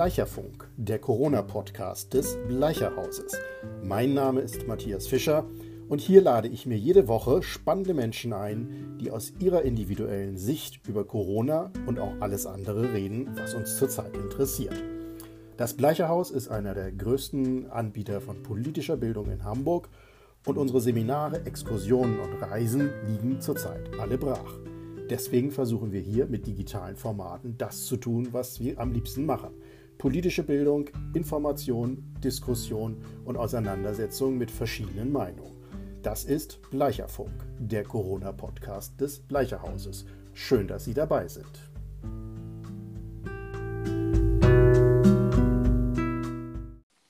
Bleicherfunk, der Corona-Podcast des Bleicherhauses. Mein Name ist Matthias Fischer und hier lade ich mir jede Woche spannende Menschen ein, die aus ihrer individuellen Sicht über Corona und auch alles andere reden, was uns zurzeit interessiert. Das Bleicherhaus ist einer der größten Anbieter von politischer Bildung in Hamburg und unsere Seminare, Exkursionen und Reisen liegen zurzeit alle brach. Deswegen versuchen wir hier mit digitalen Formaten das zu tun, was wir am liebsten machen. Politische Bildung, Information, Diskussion und Auseinandersetzung mit verschiedenen Meinungen. Das ist Bleicherfunk, der Corona-Podcast des Bleicherhauses. Schön, dass Sie dabei sind.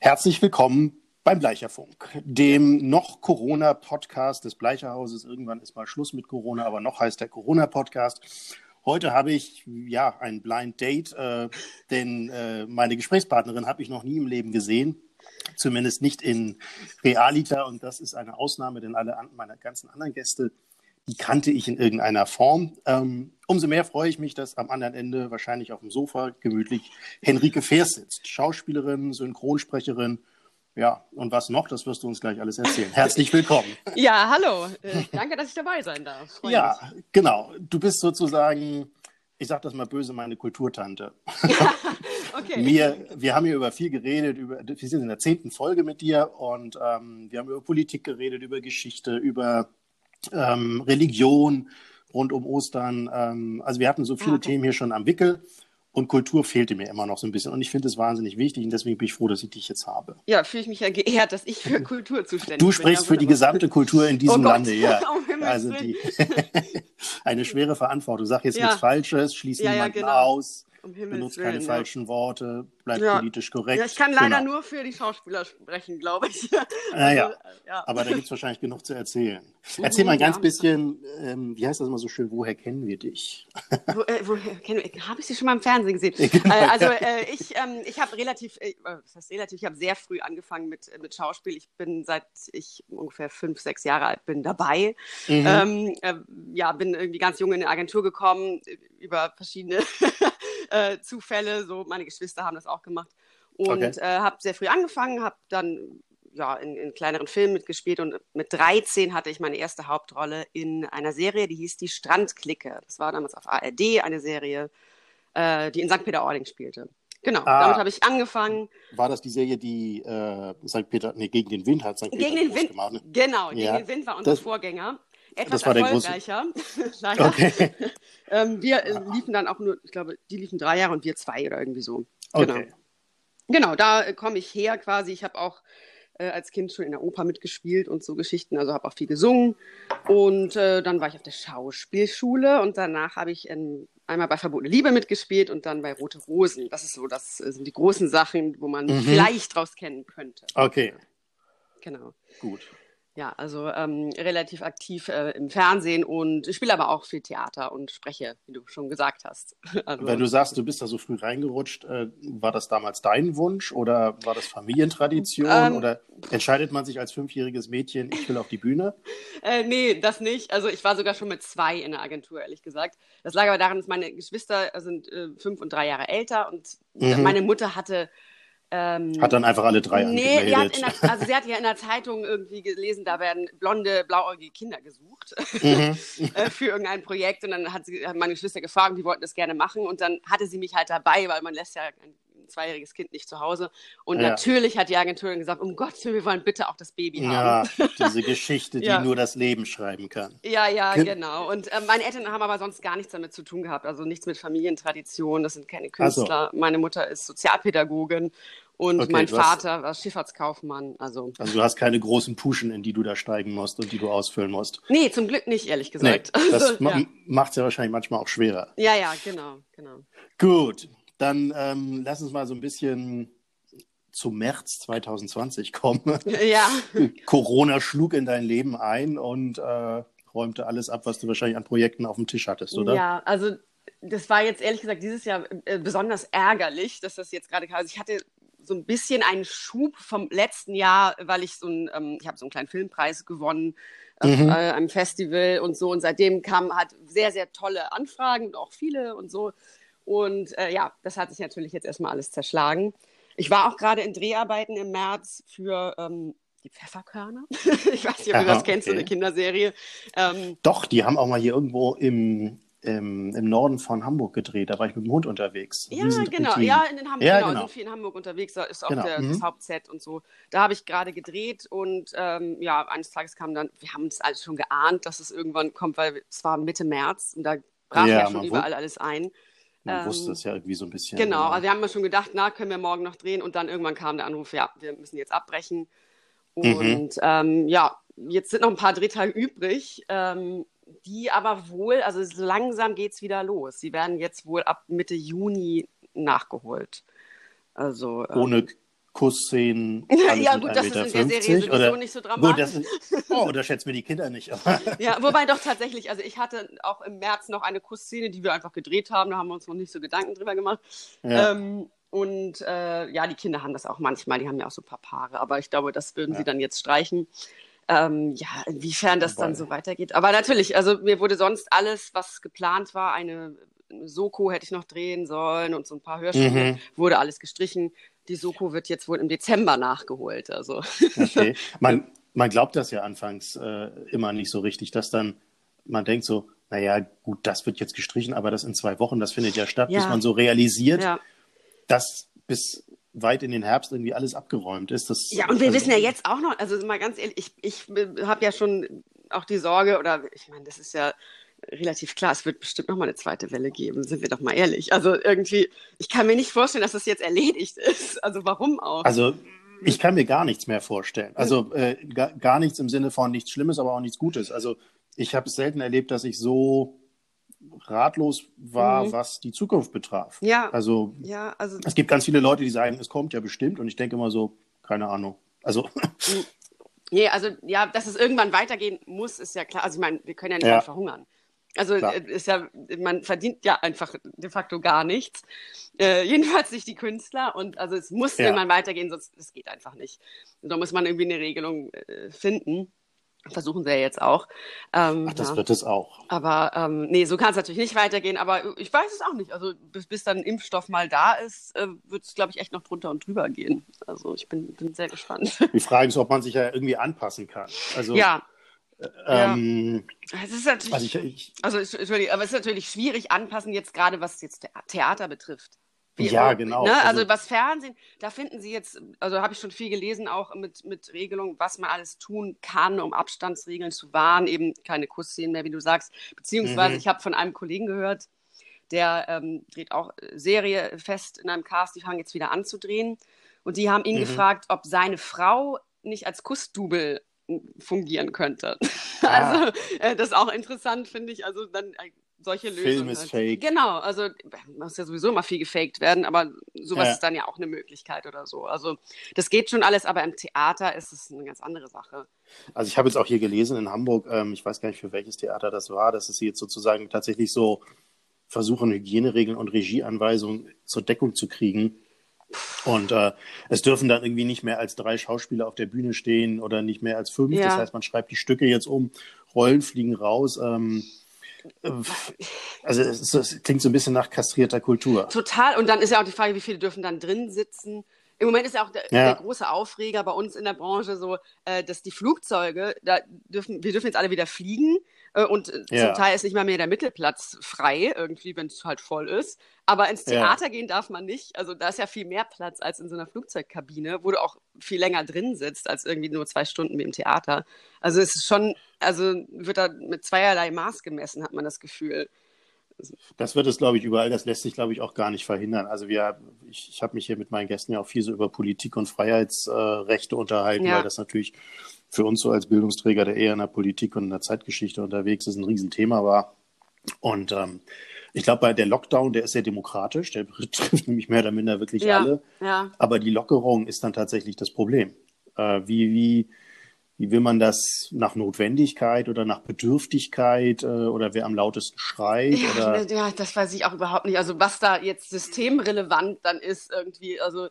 Herzlich willkommen beim Bleicherfunk, dem noch Corona-Podcast des Bleicherhauses. Irgendwann ist mal Schluss mit Corona, aber noch heißt der Corona-Podcast. Heute habe ich ja ein Blind Date, äh, denn äh, meine Gesprächspartnerin habe ich noch nie im Leben gesehen, zumindest nicht in Realita und das ist eine Ausnahme, denn alle meine ganzen anderen Gäste, die kannte ich in irgendeiner Form. Ähm, umso mehr freue ich mich, dass am anderen Ende wahrscheinlich auf dem Sofa gemütlich Henrike Feers sitzt, Schauspielerin, Synchronsprecherin ja, und was noch, das wirst du uns gleich alles erzählen. Herzlich willkommen. Ja, hallo. Äh, danke, dass ich dabei sein darf. Freue ja, genau. Du bist sozusagen, ich sage das mal böse, meine Kulturtante. okay. Wir, wir haben hier über viel geredet, über, wir sind in der zehnten Folge mit dir und ähm, wir haben über Politik geredet, über Geschichte, über ähm, Religion rund um Ostern. Ähm, also wir hatten so viele ah, okay. Themen hier schon am Wickel. Und Kultur fehlte mir immer noch so ein bisschen. Und ich finde es wahnsinnig wichtig und deswegen bin ich froh, dass ich dich jetzt habe. Ja, fühle ich mich ja geehrt, dass ich für Kultur zuständig bin. Du sprichst bin, für die gesamte Kultur in diesem oh Lande, ja. also die eine schwere Verantwortung. Sag jetzt ja. nichts Falsches, schließ ja, niemanden ja, genau. aus. Um benutzt Willen, keine ja. falschen Worte, bleibt ja. politisch korrekt. Ja, ich kann leider genau. nur für die Schauspieler sprechen, glaube ich. Naja, also, ja. aber da gibt es wahrscheinlich genug zu erzählen. Erzähl mal ein ganz bisschen, ähm, wie heißt das immer so schön, woher kennen wir dich? Wo, äh, woher kennen wir, habe ich sie schon mal im Fernsehen gesehen? Genau, äh, also äh, ich, ähm, ich habe relativ, äh, was heißt relativ, ich habe sehr früh angefangen mit, äh, mit Schauspiel. Ich bin seit ich ungefähr fünf, sechs Jahre alt bin dabei. Mhm. Ähm, äh, ja, bin irgendwie ganz jung in eine Agentur gekommen, über verschiedene äh, Zufälle. So, meine Geschwister haben das auch gemacht. Und okay. äh, habe sehr früh angefangen, habe dann ja, in, in, kleineren Filmen mitgespielt und mit 13 hatte ich meine erste Hauptrolle in einer Serie, die hieß Die Strandklicke. Das war damals auf ARD eine Serie, äh, die in St. Peter-Ording spielte. Genau, ah, damit habe ich angefangen. War das die Serie, die äh, St. Peter, nee, gegen den Wind hat St. Peter gegen den Wind, gemacht? Ne? Genau, ja. gegen den Wind war unser das, Vorgänger etwas erfolgreicher. Leider. Okay. ähm, wir äh, liefen dann auch nur, ich glaube, die liefen drei Jahre und wir zwei oder irgendwie so. Genau. Okay. Genau, da äh, komme ich her quasi. Ich habe auch äh, als Kind schon in der Oper mitgespielt und so Geschichten, also habe auch viel gesungen. Und äh, dann war ich auf der Schauspielschule und danach habe ich in, einmal bei Verbotene Liebe mitgespielt und dann bei Rote Rosen. Das ist so, das äh, sind die großen Sachen, wo man mhm. vielleicht draus kennen könnte. Okay. Genau. Gut. Ja, also ähm, relativ aktiv äh, im Fernsehen und ich spiele aber auch viel Theater und spreche, wie du schon gesagt hast. Also, Wenn du sagst, du bist da so früh reingerutscht, äh, war das damals dein Wunsch oder war das Familientradition ähm, oder entscheidet man sich als fünfjähriges Mädchen, ich will auf die Bühne? äh, nee, das nicht. Also ich war sogar schon mit zwei in der Agentur, ehrlich gesagt. Das lag aber daran, dass meine Geschwister sind äh, fünf und drei Jahre älter und mhm. meine Mutter hatte ähm, hat dann einfach alle drei nee, angemeldet. Der, also sie hat ja in der Zeitung irgendwie gelesen, da werden blonde, blauäugige Kinder gesucht mhm. Äh, für irgendein Projekt. Und dann hat, sie, hat meine Geschwister gefragt, die wollten das gerne machen. Und dann hatte sie mich halt dabei, weil man lässt ja zweijähriges Kind nicht zu Hause. Und ja. natürlich hat die Agentur gesagt, um Gottes Willen, wir wollen bitte auch das Baby haben. Ja, diese Geschichte, die ja. nur das Leben schreiben kann. Ja, ja, Ge genau. Und äh, meine Eltern haben aber sonst gar nichts damit zu tun gehabt. Also nichts mit Familientradition, das sind keine Künstler. So. Meine Mutter ist Sozialpädagogin und okay, mein Vater hast, war Schifffahrtskaufmann. Also. also du hast keine großen Puschen, in die du da steigen musst und die du ausfüllen musst. Nee, zum Glück nicht, ehrlich gesagt. Nee, das also, ja. macht es ja wahrscheinlich manchmal auch schwerer. Ja, ja, genau, genau. Gut, dann ähm, lass uns mal so ein bisschen zum März 2020 kommen. Ja. Corona schlug in dein Leben ein und äh, räumte alles ab, was du wahrscheinlich an Projekten auf dem Tisch hattest, oder? Ja, also das war jetzt ehrlich gesagt dieses Jahr äh, besonders ärgerlich, dass das jetzt gerade kam. Also ich hatte so ein bisschen einen Schub vom letzten Jahr, weil ich so ein, ähm, ich habe so einen kleinen Filmpreis gewonnen auf mhm. äh, einem Festival und so. Und seitdem kamen halt sehr, sehr tolle Anfragen und auch viele und so. Und äh, ja, das hat sich natürlich jetzt erstmal alles zerschlagen. Ich war auch gerade in Dreharbeiten im März für ähm, die Pfefferkörner. ich weiß nicht, ob du das kennst, okay. so eine Kinderserie. Ähm, Doch, die haben auch mal hier irgendwo im, im, im, Norden von Hamburg gedreht. Da war ich mit dem Hund unterwegs. Ja, genau. Ja, in den Hamburg, ja, genau, genau. sind viel in Hamburg unterwegs. Da ist auch genau. der, mhm. das Hauptset und so. Da habe ich gerade gedreht und ähm, ja, eines Tages kam dann, wir haben uns alles schon geahnt, dass es irgendwann kommt, weil es war Mitte März und da brach ja, ja schon überall alles ein. Man ähm, wusste es ja irgendwie so ein bisschen. Genau, also wir haben schon gedacht, na, können wir morgen noch drehen und dann irgendwann kam der Anruf, ja, wir müssen jetzt abbrechen. Mhm. Und mhm. ähm, ja, jetzt sind noch ein paar Drehtage übrig, ähm, die aber wohl, also so langsam geht es wieder los. Sie werden jetzt wohl ab Mitte Juni nachgeholt. Also, ähm, Ohne Kussszenen. ja, gut, das ist in der Serie sowieso oder, nicht so dramatisch. Gut, ist, oh, da schätzt mir die Kinder nicht. ja, wobei doch tatsächlich, also ich hatte auch im März noch eine Kussszene, die wir einfach gedreht haben, da haben wir uns noch nicht so Gedanken drüber gemacht. Ja. Ähm, und äh, ja, die Kinder haben das auch manchmal, die haben ja auch so ein paar Paare, aber ich glaube, das würden ja. sie dann jetzt streichen. Ähm, ja, inwiefern das Wobei. dann so weitergeht. Aber natürlich, also mir wurde sonst alles, was geplant war, eine Soko hätte ich noch drehen sollen und so ein paar Hörspiele, mhm. wurde alles gestrichen. Die Soko wird jetzt wohl im Dezember nachgeholt. Also. Okay. Man, man glaubt das ja anfangs äh, immer nicht so richtig, dass dann man denkt so, naja, gut, das wird jetzt gestrichen, aber das in zwei Wochen, das findet ja statt, ja. bis man so realisiert, ja dass bis weit in den Herbst irgendwie alles abgeräumt ist. Das, ja, und wir also, wissen ja jetzt auch noch, also mal ganz ehrlich, ich, ich habe ja schon auch die Sorge, oder ich meine, das ist ja relativ klar, es wird bestimmt noch mal eine zweite Welle geben, sind wir doch mal ehrlich. Also irgendwie, ich kann mir nicht vorstellen, dass das jetzt erledigt ist. Also warum auch? Also ich kann mir gar nichts mehr vorstellen. Also äh, gar, gar nichts im Sinne von nichts Schlimmes, aber auch nichts Gutes. Also ich habe es selten erlebt, dass ich so ratlos war, mhm. was die Zukunft betraf. Ja. Also, ja, also es gibt ganz viele Leute, die sagen, es kommt ja bestimmt. Und ich denke immer so, keine Ahnung. Also. Nee, also ja, dass es irgendwann weitergehen muss, ist ja klar. Also ich meine, wir können ja nicht ja. verhungern. Also Klar. Äh, ist ja, man verdient ja einfach de facto gar nichts. Äh, jedenfalls nicht die Künstler. Und also es muss ja. irgendwann weitergehen, sonst es geht einfach nicht. Da muss man irgendwie eine Regelung äh, finden. Versuchen sie ja jetzt auch. Ähm, Ach, das ja. wird es auch. Aber ähm, nee, so kann es natürlich nicht weitergehen. Aber ich weiß es auch nicht. Also bis, bis dann ein Impfstoff mal da ist, äh, wird es, glaube ich, echt noch drunter und drüber gehen. Also ich bin, bin sehr gespannt. Die Frage ist, ob man sich ja irgendwie anpassen kann. Also, ja. Äh, ähm, ja. Es ist natürlich, also, ich, ich, also aber es ist natürlich schwierig anpassen jetzt gerade, was jetzt Theater betrifft. Ja, genau. Ne? Also, also, was Fernsehen, da finden Sie jetzt, also habe ich schon viel gelesen, auch mit, mit Regelungen, was man alles tun kann, um Abstandsregeln zu wahren, eben keine Kussszenen mehr, wie du sagst. Beziehungsweise, mhm. ich habe von einem Kollegen gehört, der ähm, dreht auch Serie fest in einem Cast, die fangen jetzt wieder an zu drehen. Und die haben ihn mhm. gefragt, ob seine Frau nicht als Kussdubel fungieren könnte. Ah. Also äh, das ist auch interessant, finde ich. Also dann äh, solche Lösungen. Film ist halt. fake. Genau, also muss ja sowieso immer viel gefaked werden, aber sowas ja. ist dann ja auch eine Möglichkeit oder so. Also das geht schon alles, aber im Theater ist es eine ganz andere Sache. Also ich habe jetzt auch hier gelesen in Hamburg, ähm, ich weiß gar nicht für welches Theater das war, dass es jetzt sozusagen tatsächlich so versuchen, Hygieneregeln und Regieanweisungen zur Deckung zu kriegen. Und äh, es dürfen dann irgendwie nicht mehr als drei Schauspieler auf der Bühne stehen oder nicht mehr als fünf. Ja. Das heißt, man schreibt die Stücke jetzt um, Rollen fliegen raus. Ähm, also es, es, klingt so ein bisschen nach kastrierter Kultur. Total. Und dann ist ja auch die Frage, wie viele dürfen dann drin sitzen? Im Moment ist ja auch der, ja. der große Aufreger bei uns in der Branche so, äh, dass die Flugzeuge, da dürfen, wir dürfen jetzt alle wieder fliegen äh, und äh, ja. zum Teil ist nicht mal mehr der Mittelplatz frei, irgendwie, wenn es halt voll ist. Aber ins Theater ja. gehen darf man nicht. Also da ist ja viel mehr Platz als in so einer Flugzeugkabine, wo du auch viel länger drin sitzt, als irgendwie nur zwei Stunden wie im Theater. Also es ist schon, also wird da mit zweierlei Maß gemessen, hat man das Gefühl. Das wird es, glaube ich, überall. Das lässt sich, glaube ich, auch gar nicht verhindern. Also wir, ich, ich habe mich hier mit meinen Gästen ja auch viel so über Politik und Freiheitsrechte unterhalten, ja. weil das natürlich für uns so als Bildungsträger, der eher in der Politik und in der Zeitgeschichte unterwegs ist, ein Riesenthema war. Und ähm, ich glaube, bei der Lockdown, der ist sehr demokratisch, der betrifft nämlich mehr oder minder wirklich ja, alle. Ja. Aber die Lockerung ist dann tatsächlich das Problem. Äh, wie, wie, wie will man das nach Notwendigkeit oder nach Bedürftigkeit äh, oder wer am lautesten schreit? Ja, oder? ja, das weiß ich auch überhaupt nicht. Also was da jetzt systemrelevant dann ist irgendwie, also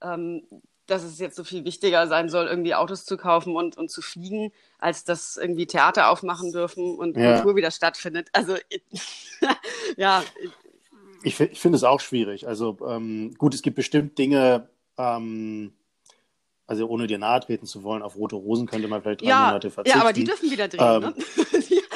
ähm, dass es jetzt so viel wichtiger sein soll, irgendwie Autos zu kaufen und, und zu fliegen, als dass irgendwie Theater aufmachen dürfen und ja. Kultur wieder stattfindet. Also ja, Ich, ich finde es auch schwierig. Also ähm, gut, es gibt bestimmt Dinge, ähm, also ohne dir nahe treten zu wollen, auf rote Rosen könnte man vielleicht drei ja, Monate verzichten. Ja, aber die dürfen wieder drehen, ähm, ne?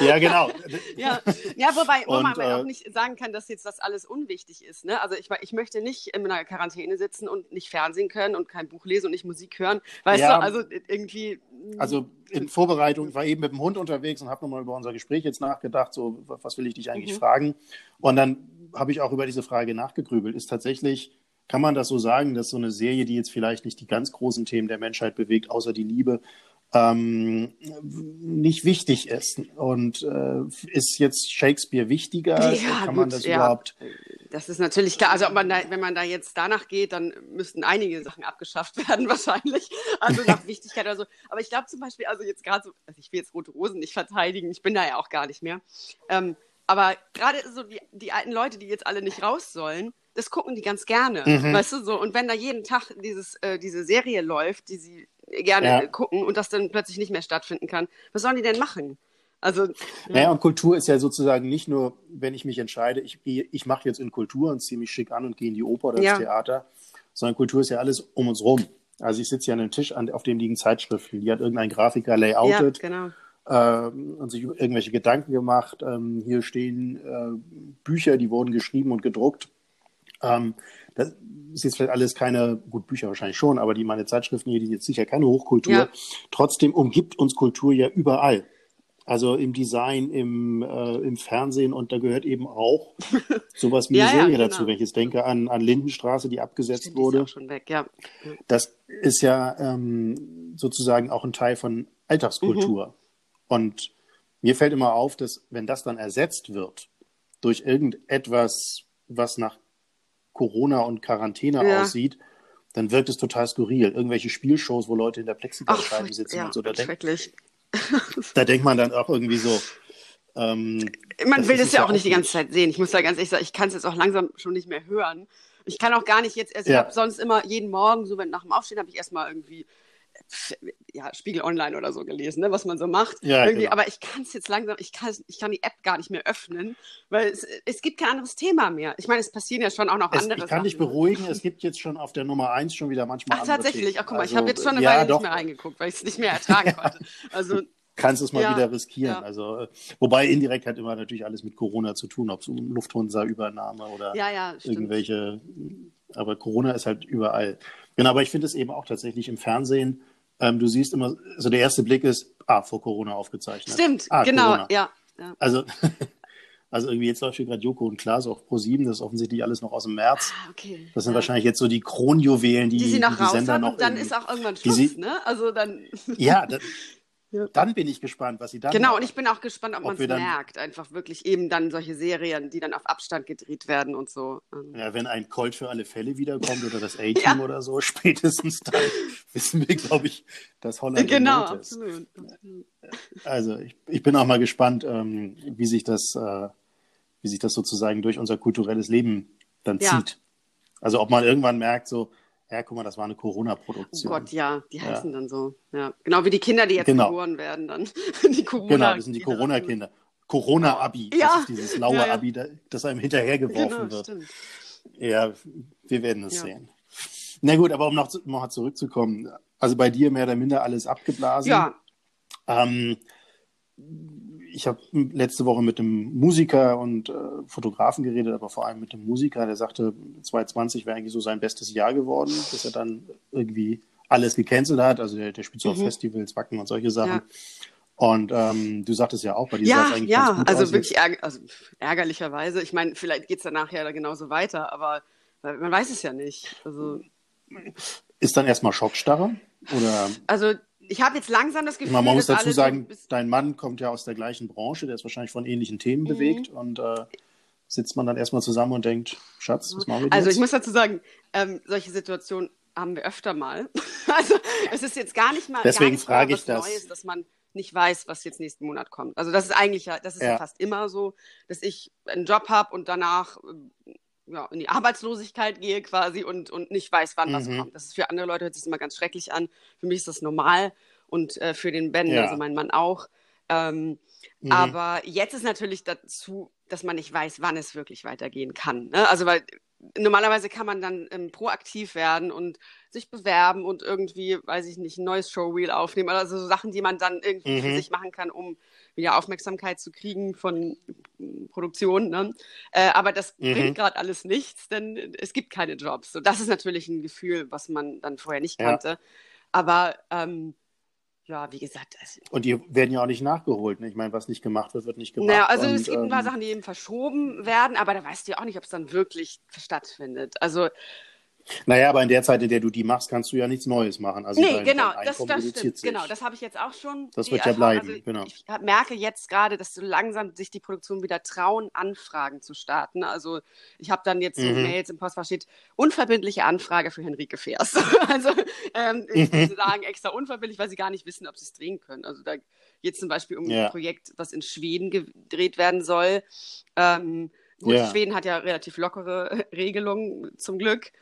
ja, genau. ja. ja, wobei wo man äh, auch nicht sagen kann, dass jetzt das alles unwichtig ist. Ne? Also ich, ich möchte nicht in einer Quarantäne sitzen und nicht Fernsehen können und kein Buch lesen und nicht Musik hören. Weißt ja, du, also irgendwie... Also in Vorbereitung, ich war eben mit dem Hund unterwegs und habe nochmal über unser Gespräch jetzt nachgedacht, so, was will ich dich eigentlich mhm. fragen? Und dann habe ich auch über diese Frage nachgegrübelt. Ist tatsächlich kann man das so sagen, dass so eine Serie, die jetzt vielleicht nicht die ganz großen Themen der Menschheit bewegt, außer die Liebe, ähm, nicht wichtig ist. Und äh, ist jetzt Shakespeare wichtiger? Ja, Kann gut, man das ja. überhaupt? Das ist natürlich klar. Also man da, wenn man da jetzt danach geht, dann müssten einige Sachen abgeschafft werden wahrscheinlich. Also nach Wichtigkeit oder so. Aber ich glaube zum Beispiel, also jetzt gerade so, also ich will jetzt Rote Rosen nicht verteidigen, ich bin da ja auch gar nicht mehr. Ähm, aber gerade so die, die alten Leute, die jetzt alle nicht raus sollen, das gucken die ganz gerne, mhm. weißt du so. Und wenn da jeden Tag dieses, äh, diese Serie läuft, die sie gerne ja. gucken und das dann plötzlich nicht mehr stattfinden kann, was sollen die denn machen? Also, ja. Naja, und Kultur ist ja sozusagen nicht nur, wenn ich mich entscheide, ich, ich mache jetzt in Kultur und ziehe mich schick an und gehe in die Oper oder ja. ins Theater, sondern Kultur ist ja alles um uns rum. Also ich sitze ja an einem Tisch, an, auf dem liegen Zeitschriften, die hat irgendein Grafiker layoutet. Ja, genau. Ähm, und sich irgendwelche Gedanken gemacht. Ähm, hier stehen äh, Bücher, die wurden geschrieben und gedruckt. Ähm, das ist jetzt vielleicht alles keine, gut, Bücher wahrscheinlich schon, aber die meine Zeitschriften hier, die jetzt sicher keine Hochkultur. Ja. Trotzdem umgibt uns Kultur ja überall. Also im Design, im, äh, im Fernsehen und da gehört eben auch sowas wie ja, eine Serie ja, genau. dazu. Wenn ich jetzt denke an, an Lindenstraße, die abgesetzt Stimmt, wurde. Die ist auch schon weg, ja. Das ist ja ähm, sozusagen auch ein Teil von Alltagskultur. Mhm. Und mir fällt immer auf, dass wenn das dann ersetzt wird durch irgendetwas, was nach Corona und Quarantäne ja. aussieht, dann wirkt es total skurril. Irgendwelche Spielshows, wo Leute in der Plexiglasscheibe sitzen ja, und so. Da, schrecklich. da denkt man dann auch irgendwie so. Ähm, man will das ja auch nicht die ganze Zeit sehen. Ich muss da ganz ehrlich sagen, ich kann es jetzt auch langsam schon nicht mehr hören. Ich kann auch gar nicht jetzt, also ja. ich habe sonst immer jeden Morgen, so wenn nach dem Aufstehen, habe ich erstmal irgendwie ja, Spiegel Online oder so gelesen, ne, was man so macht. Ja, genau. Aber ich kann es jetzt langsam, ich kann, ich kann die App gar nicht mehr öffnen, weil es, es gibt kein anderes Thema mehr. Ich meine, es passieren ja schon auch noch es, andere Ich kann Sachen. dich beruhigen, es gibt jetzt schon auf der Nummer 1 schon wieder manchmal Ach, tatsächlich. Ach, guck mal, also, ich habe jetzt schon eine ja, Weile doch. nicht mehr reingeguckt, weil ich es nicht mehr ertragen konnte. Also kannst es mal ja, wieder riskieren. Ja. Also, äh, wobei indirekt hat immer natürlich alles mit Corona zu tun, ob es um Lufthansa-Übernahme oder ja, ja, irgendwelche. Aber Corona ist halt überall. Genau, aber ich finde es eben auch tatsächlich im Fernsehen ähm, du siehst immer, also der erste Blick ist, ah, vor Corona aufgezeichnet. Stimmt, ah, genau, ja, ja. Also, also irgendwie jetzt läuft hier gerade Joko und Klaas auf Pro7, das ist offensichtlich alles noch aus dem März. Ah, okay. Das sind ja. wahrscheinlich jetzt so die Kronjuwelen, die, die sie noch die Sender noch. Und dann ist auch irgendwann Schluss, sie, ne? Also dann. Ja, das, Ja. Dann bin ich gespannt, was sie dann. Genau, machen. und ich bin auch gespannt, ob, ob man es merkt. Einfach wirklich eben dann solche Serien, die dann auf Abstand gedreht werden und so. Ähm. Ja, wenn ein Colt für alle Fälle wiederkommt oder das A-Team ja. oder so, spätestens dann wissen wir, glaube ich, dass Holland genau, absolut, absolut. Also ich, ich bin auch mal gespannt, ähm, wie sich das, äh, wie sich das sozusagen durch unser kulturelles Leben dann ja. zieht. Also ob man irgendwann merkt, so, ja, guck mal, das war eine Corona-Produktion. Oh Gott, ja, die heißen ja. dann so. Ja. Genau wie die Kinder, die jetzt genau. geboren werden, dann. die Corona genau, das sind die Corona-Kinder. Corona-Abi, ja. das ist dieses laue ja. Abi, das einem hinterhergeworfen genau, wird. Stimmt. Ja, wir werden es sehen. Na gut, aber um noch, noch zurückzukommen, also bei dir mehr oder minder alles abgeblasen. Ja. Ähm, ich habe letzte Woche mit einem Musiker und äh, Fotografen geredet, aber vor allem mit dem Musiker, der sagte, 2020 wäre eigentlich so sein bestes Jahr geworden, dass er dann irgendwie alles gecancelt hat. Also der, der spielt so mhm. auf Festivals, Wacken und solche Sachen. Ja. Und ähm, du sagtest ja auch, bei dir ja, eigentlich ja, ganz gut also aus. wirklich ärger also ärgerlicherweise. Ich meine, vielleicht geht es danach ja genauso weiter, aber man weiß es ja nicht. Also ist dann erstmal Schockstarre? Oder? Also ich habe jetzt langsam das Gefühl, man muss dazu sagen, dein Mann kommt ja aus der gleichen Branche, der ist wahrscheinlich von ähnlichen Themen mhm. bewegt und äh, sitzt man dann erstmal zusammen und denkt, Schatz, was machen wir jetzt? Also ich muss dazu sagen, ähm, solche Situationen haben wir öfter mal. also es ist jetzt gar nicht mal Deswegen nicht frage ich das. Neues, dass man nicht weiß, was jetzt nächsten Monat kommt. Also das ist eigentlich ja, das ist ja, ja fast immer so, dass ich einen Job habe und danach ja, in die Arbeitslosigkeit gehe quasi und, und nicht weiß, wann mhm. was kommt. Das ist für andere Leute hört sich immer ganz schrecklich an. Für mich ist das normal und äh, für den Ben, ja. also mein Mann auch. Ähm, mhm. Aber jetzt ist natürlich dazu dass man nicht weiß, wann es wirklich weitergehen kann. Ne? Also weil normalerweise kann man dann ähm, proaktiv werden und sich bewerben und irgendwie, weiß ich nicht, ein neues Showreel aufnehmen. Also so Sachen, die man dann irgendwie mhm. für sich machen kann, um wieder Aufmerksamkeit zu kriegen von Produktionen. Ne? Äh, aber das mhm. bringt gerade alles nichts, denn es gibt keine Jobs. So, das ist natürlich ein Gefühl, was man dann vorher nicht kannte. Ja. Aber ähm, ja, wie gesagt. Also, und die werden ja auch nicht nachgeholt. Ne? Ich meine, was nicht gemacht wird, wird nicht gemacht. Naja, also und, es gibt ein paar ähm, Sachen, die eben verschoben werden, aber da weißt du ja auch nicht, ob es dann wirklich stattfindet. Also naja, aber in der Zeit, in der du die machst, kannst du ja nichts Neues machen. Also nee, dein, genau, dein das, das stimmt. Sich. Genau, das habe ich jetzt auch schon. Das wird ja bleiben, also genau. Ich merke jetzt gerade, dass so langsam sich die Produktion wieder trauen, Anfragen zu starten. Also ich habe dann jetzt mhm. so Mails im Postfach steht, unverbindliche Anfrage für Henrike Fers. also ähm, ich mhm. sagen extra unverbindlich, weil sie gar nicht wissen, ob sie es drehen können. Also da geht es zum Beispiel um ja. ein Projekt, was in Schweden gedreht werden soll. Ähm, gut, ja. Schweden hat ja relativ lockere Regelungen zum Glück.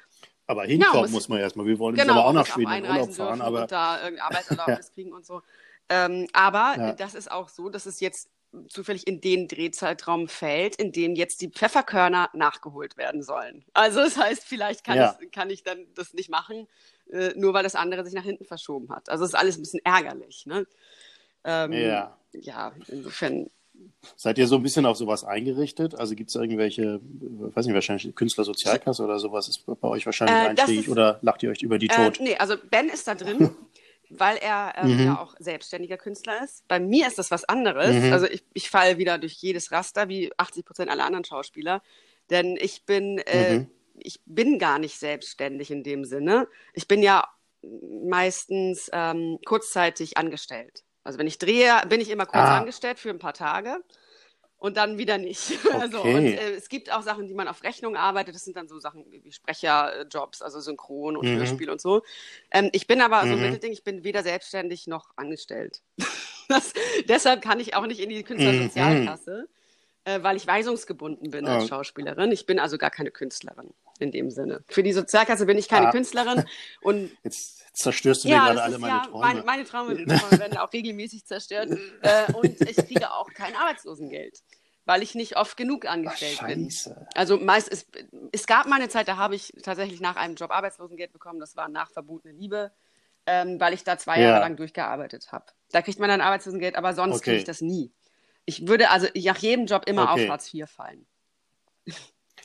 Aber hinkommen ja, muss, muss, man erstmal. Wir wollen genau, aber auch nach Schweden in Urlaub fahren. Aber da irgendeine Arbeitserlaubnis kriegen und so. Ähm, aber ja. das ist auch so, dass es jetzt zufällig in den Drehzeitraum fällt, in dem jetzt die Pfefferkörner nachgeholt werden sollen. Also das heißt, vielleicht kann, ja. ich, kann ich dann das nicht machen, äh, nur weil das andere sich nach hinten verschoben hat. Also es ist alles ein bisschen ärgerlich. Ne? Ähm, ja. Ja, insofern Seid ihr so ein bisschen auf sowas eingerichtet? Also gibt es irgendwelche, weiß nicht, wahrscheinlich Künstlersozialkasse oder sowas ist bei euch wahrscheinlich äh, einschlägig oder lacht ihr euch über die äh, tot? Nee, also Ben ist da drin, weil er ähm, mhm. ja auch selbstständiger Künstler ist. Bei mir ist das was anderes. Mhm. Also ich, ich falle wieder durch jedes Raster, wie 80 Prozent aller anderen Schauspieler. Denn ich bin, äh, mhm. ich bin gar nicht selbstständig in dem Sinne. Ich bin ja meistens ähm, kurzzeitig angestellt. Also wenn ich drehe, bin ich immer kurz ah. angestellt für ein paar Tage und dann wieder nicht. Okay. Also, und äh, es gibt auch Sachen, die man auf Rechnung arbeitet. Das sind dann so Sachen wie Sprecherjobs, also Synchron und mhm. Hörspiel und so. Ähm, ich bin aber mhm. so ein Mittelding, ich bin weder selbstständig noch angestellt. das, deshalb kann ich auch nicht in die Künstlersozialkasse, mhm. äh, weil ich weisungsgebunden bin als Schauspielerin. Ich bin also gar keine Künstlerin in dem Sinne. Für die Sozialkasse bin ich keine ah. Künstlerin. Und Jetzt zerstörst du ja, mir gerade alle meine ja, Träume. Meine, meine Träume werden auch regelmäßig zerstört. äh, und ich kriege auch kein Arbeitslosengeld, weil ich nicht oft genug angestellt Ach, bin. Also meist es, es gab mal eine Zeit, da habe ich tatsächlich nach einem Job Arbeitslosengeld bekommen. Das war nach verbotene Liebe, ähm, weil ich da zwei ja. Jahre lang durchgearbeitet habe. Da kriegt man dann Arbeitslosengeld, aber sonst okay. kriege ich das nie. Ich würde also nach jedem Job immer okay. auf Hartz IV fallen.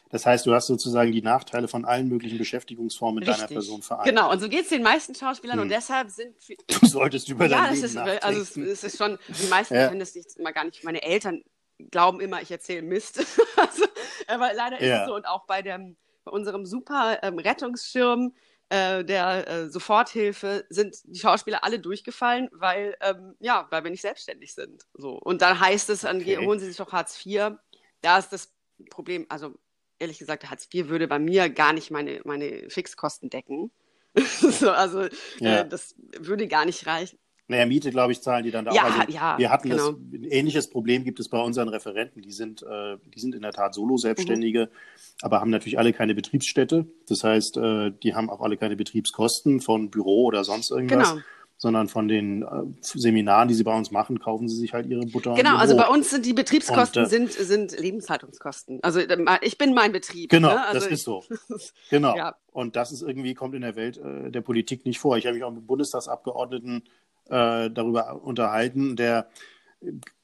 Das heißt, du hast sozusagen die Nachteile von allen möglichen Beschäftigungsformen in deiner Person vereint. Genau, und so geht es den meisten Schauspielern hm. und deshalb sind. Du solltest über ja, dein Leben ist, Also es, es, ist schon, die meisten ja. können das nicht immer gar nicht. Meine Eltern glauben immer, ich erzähle Mist. also, aber leider ist ja. es so. Und auch bei, dem, bei unserem super ähm, Rettungsschirm äh, der äh, Soforthilfe sind die Schauspieler alle durchgefallen, weil, ähm, ja, weil wir nicht selbstständig sind. So. Und dann heißt es, okay. holen Sie sich doch Hartz IV. Da ist das Problem, also ehrlich gesagt, Hartz IV würde bei mir gar nicht meine, meine Fixkosten decken. so, also äh, ja. äh, das würde gar nicht reichen. Naja, Miete, glaube ich, zahlen die dann da ja, auch. Also, ja, wir hatten genau. das, ein ähnliches Problem gibt es bei unseren Referenten. Die sind, äh, die sind in der Tat Solo-Selbstständige, mhm. aber haben natürlich alle keine Betriebsstätte. Das heißt, äh, die haben auch alle keine Betriebskosten von Büro oder sonst irgendwas. Genau sondern von den äh, Seminaren, die sie bei uns machen, kaufen sie sich halt ihre Butter. Genau, also bei uns sind die Betriebskosten und, äh, sind, sind Lebenshaltungskosten. Also äh, ich bin mein Betrieb. Genau, ne? also das ist so. genau. Ja. Und das ist irgendwie, kommt in der Welt äh, der Politik nicht vor. Ich habe mich auch mit Bundestagsabgeordneten äh, darüber unterhalten, der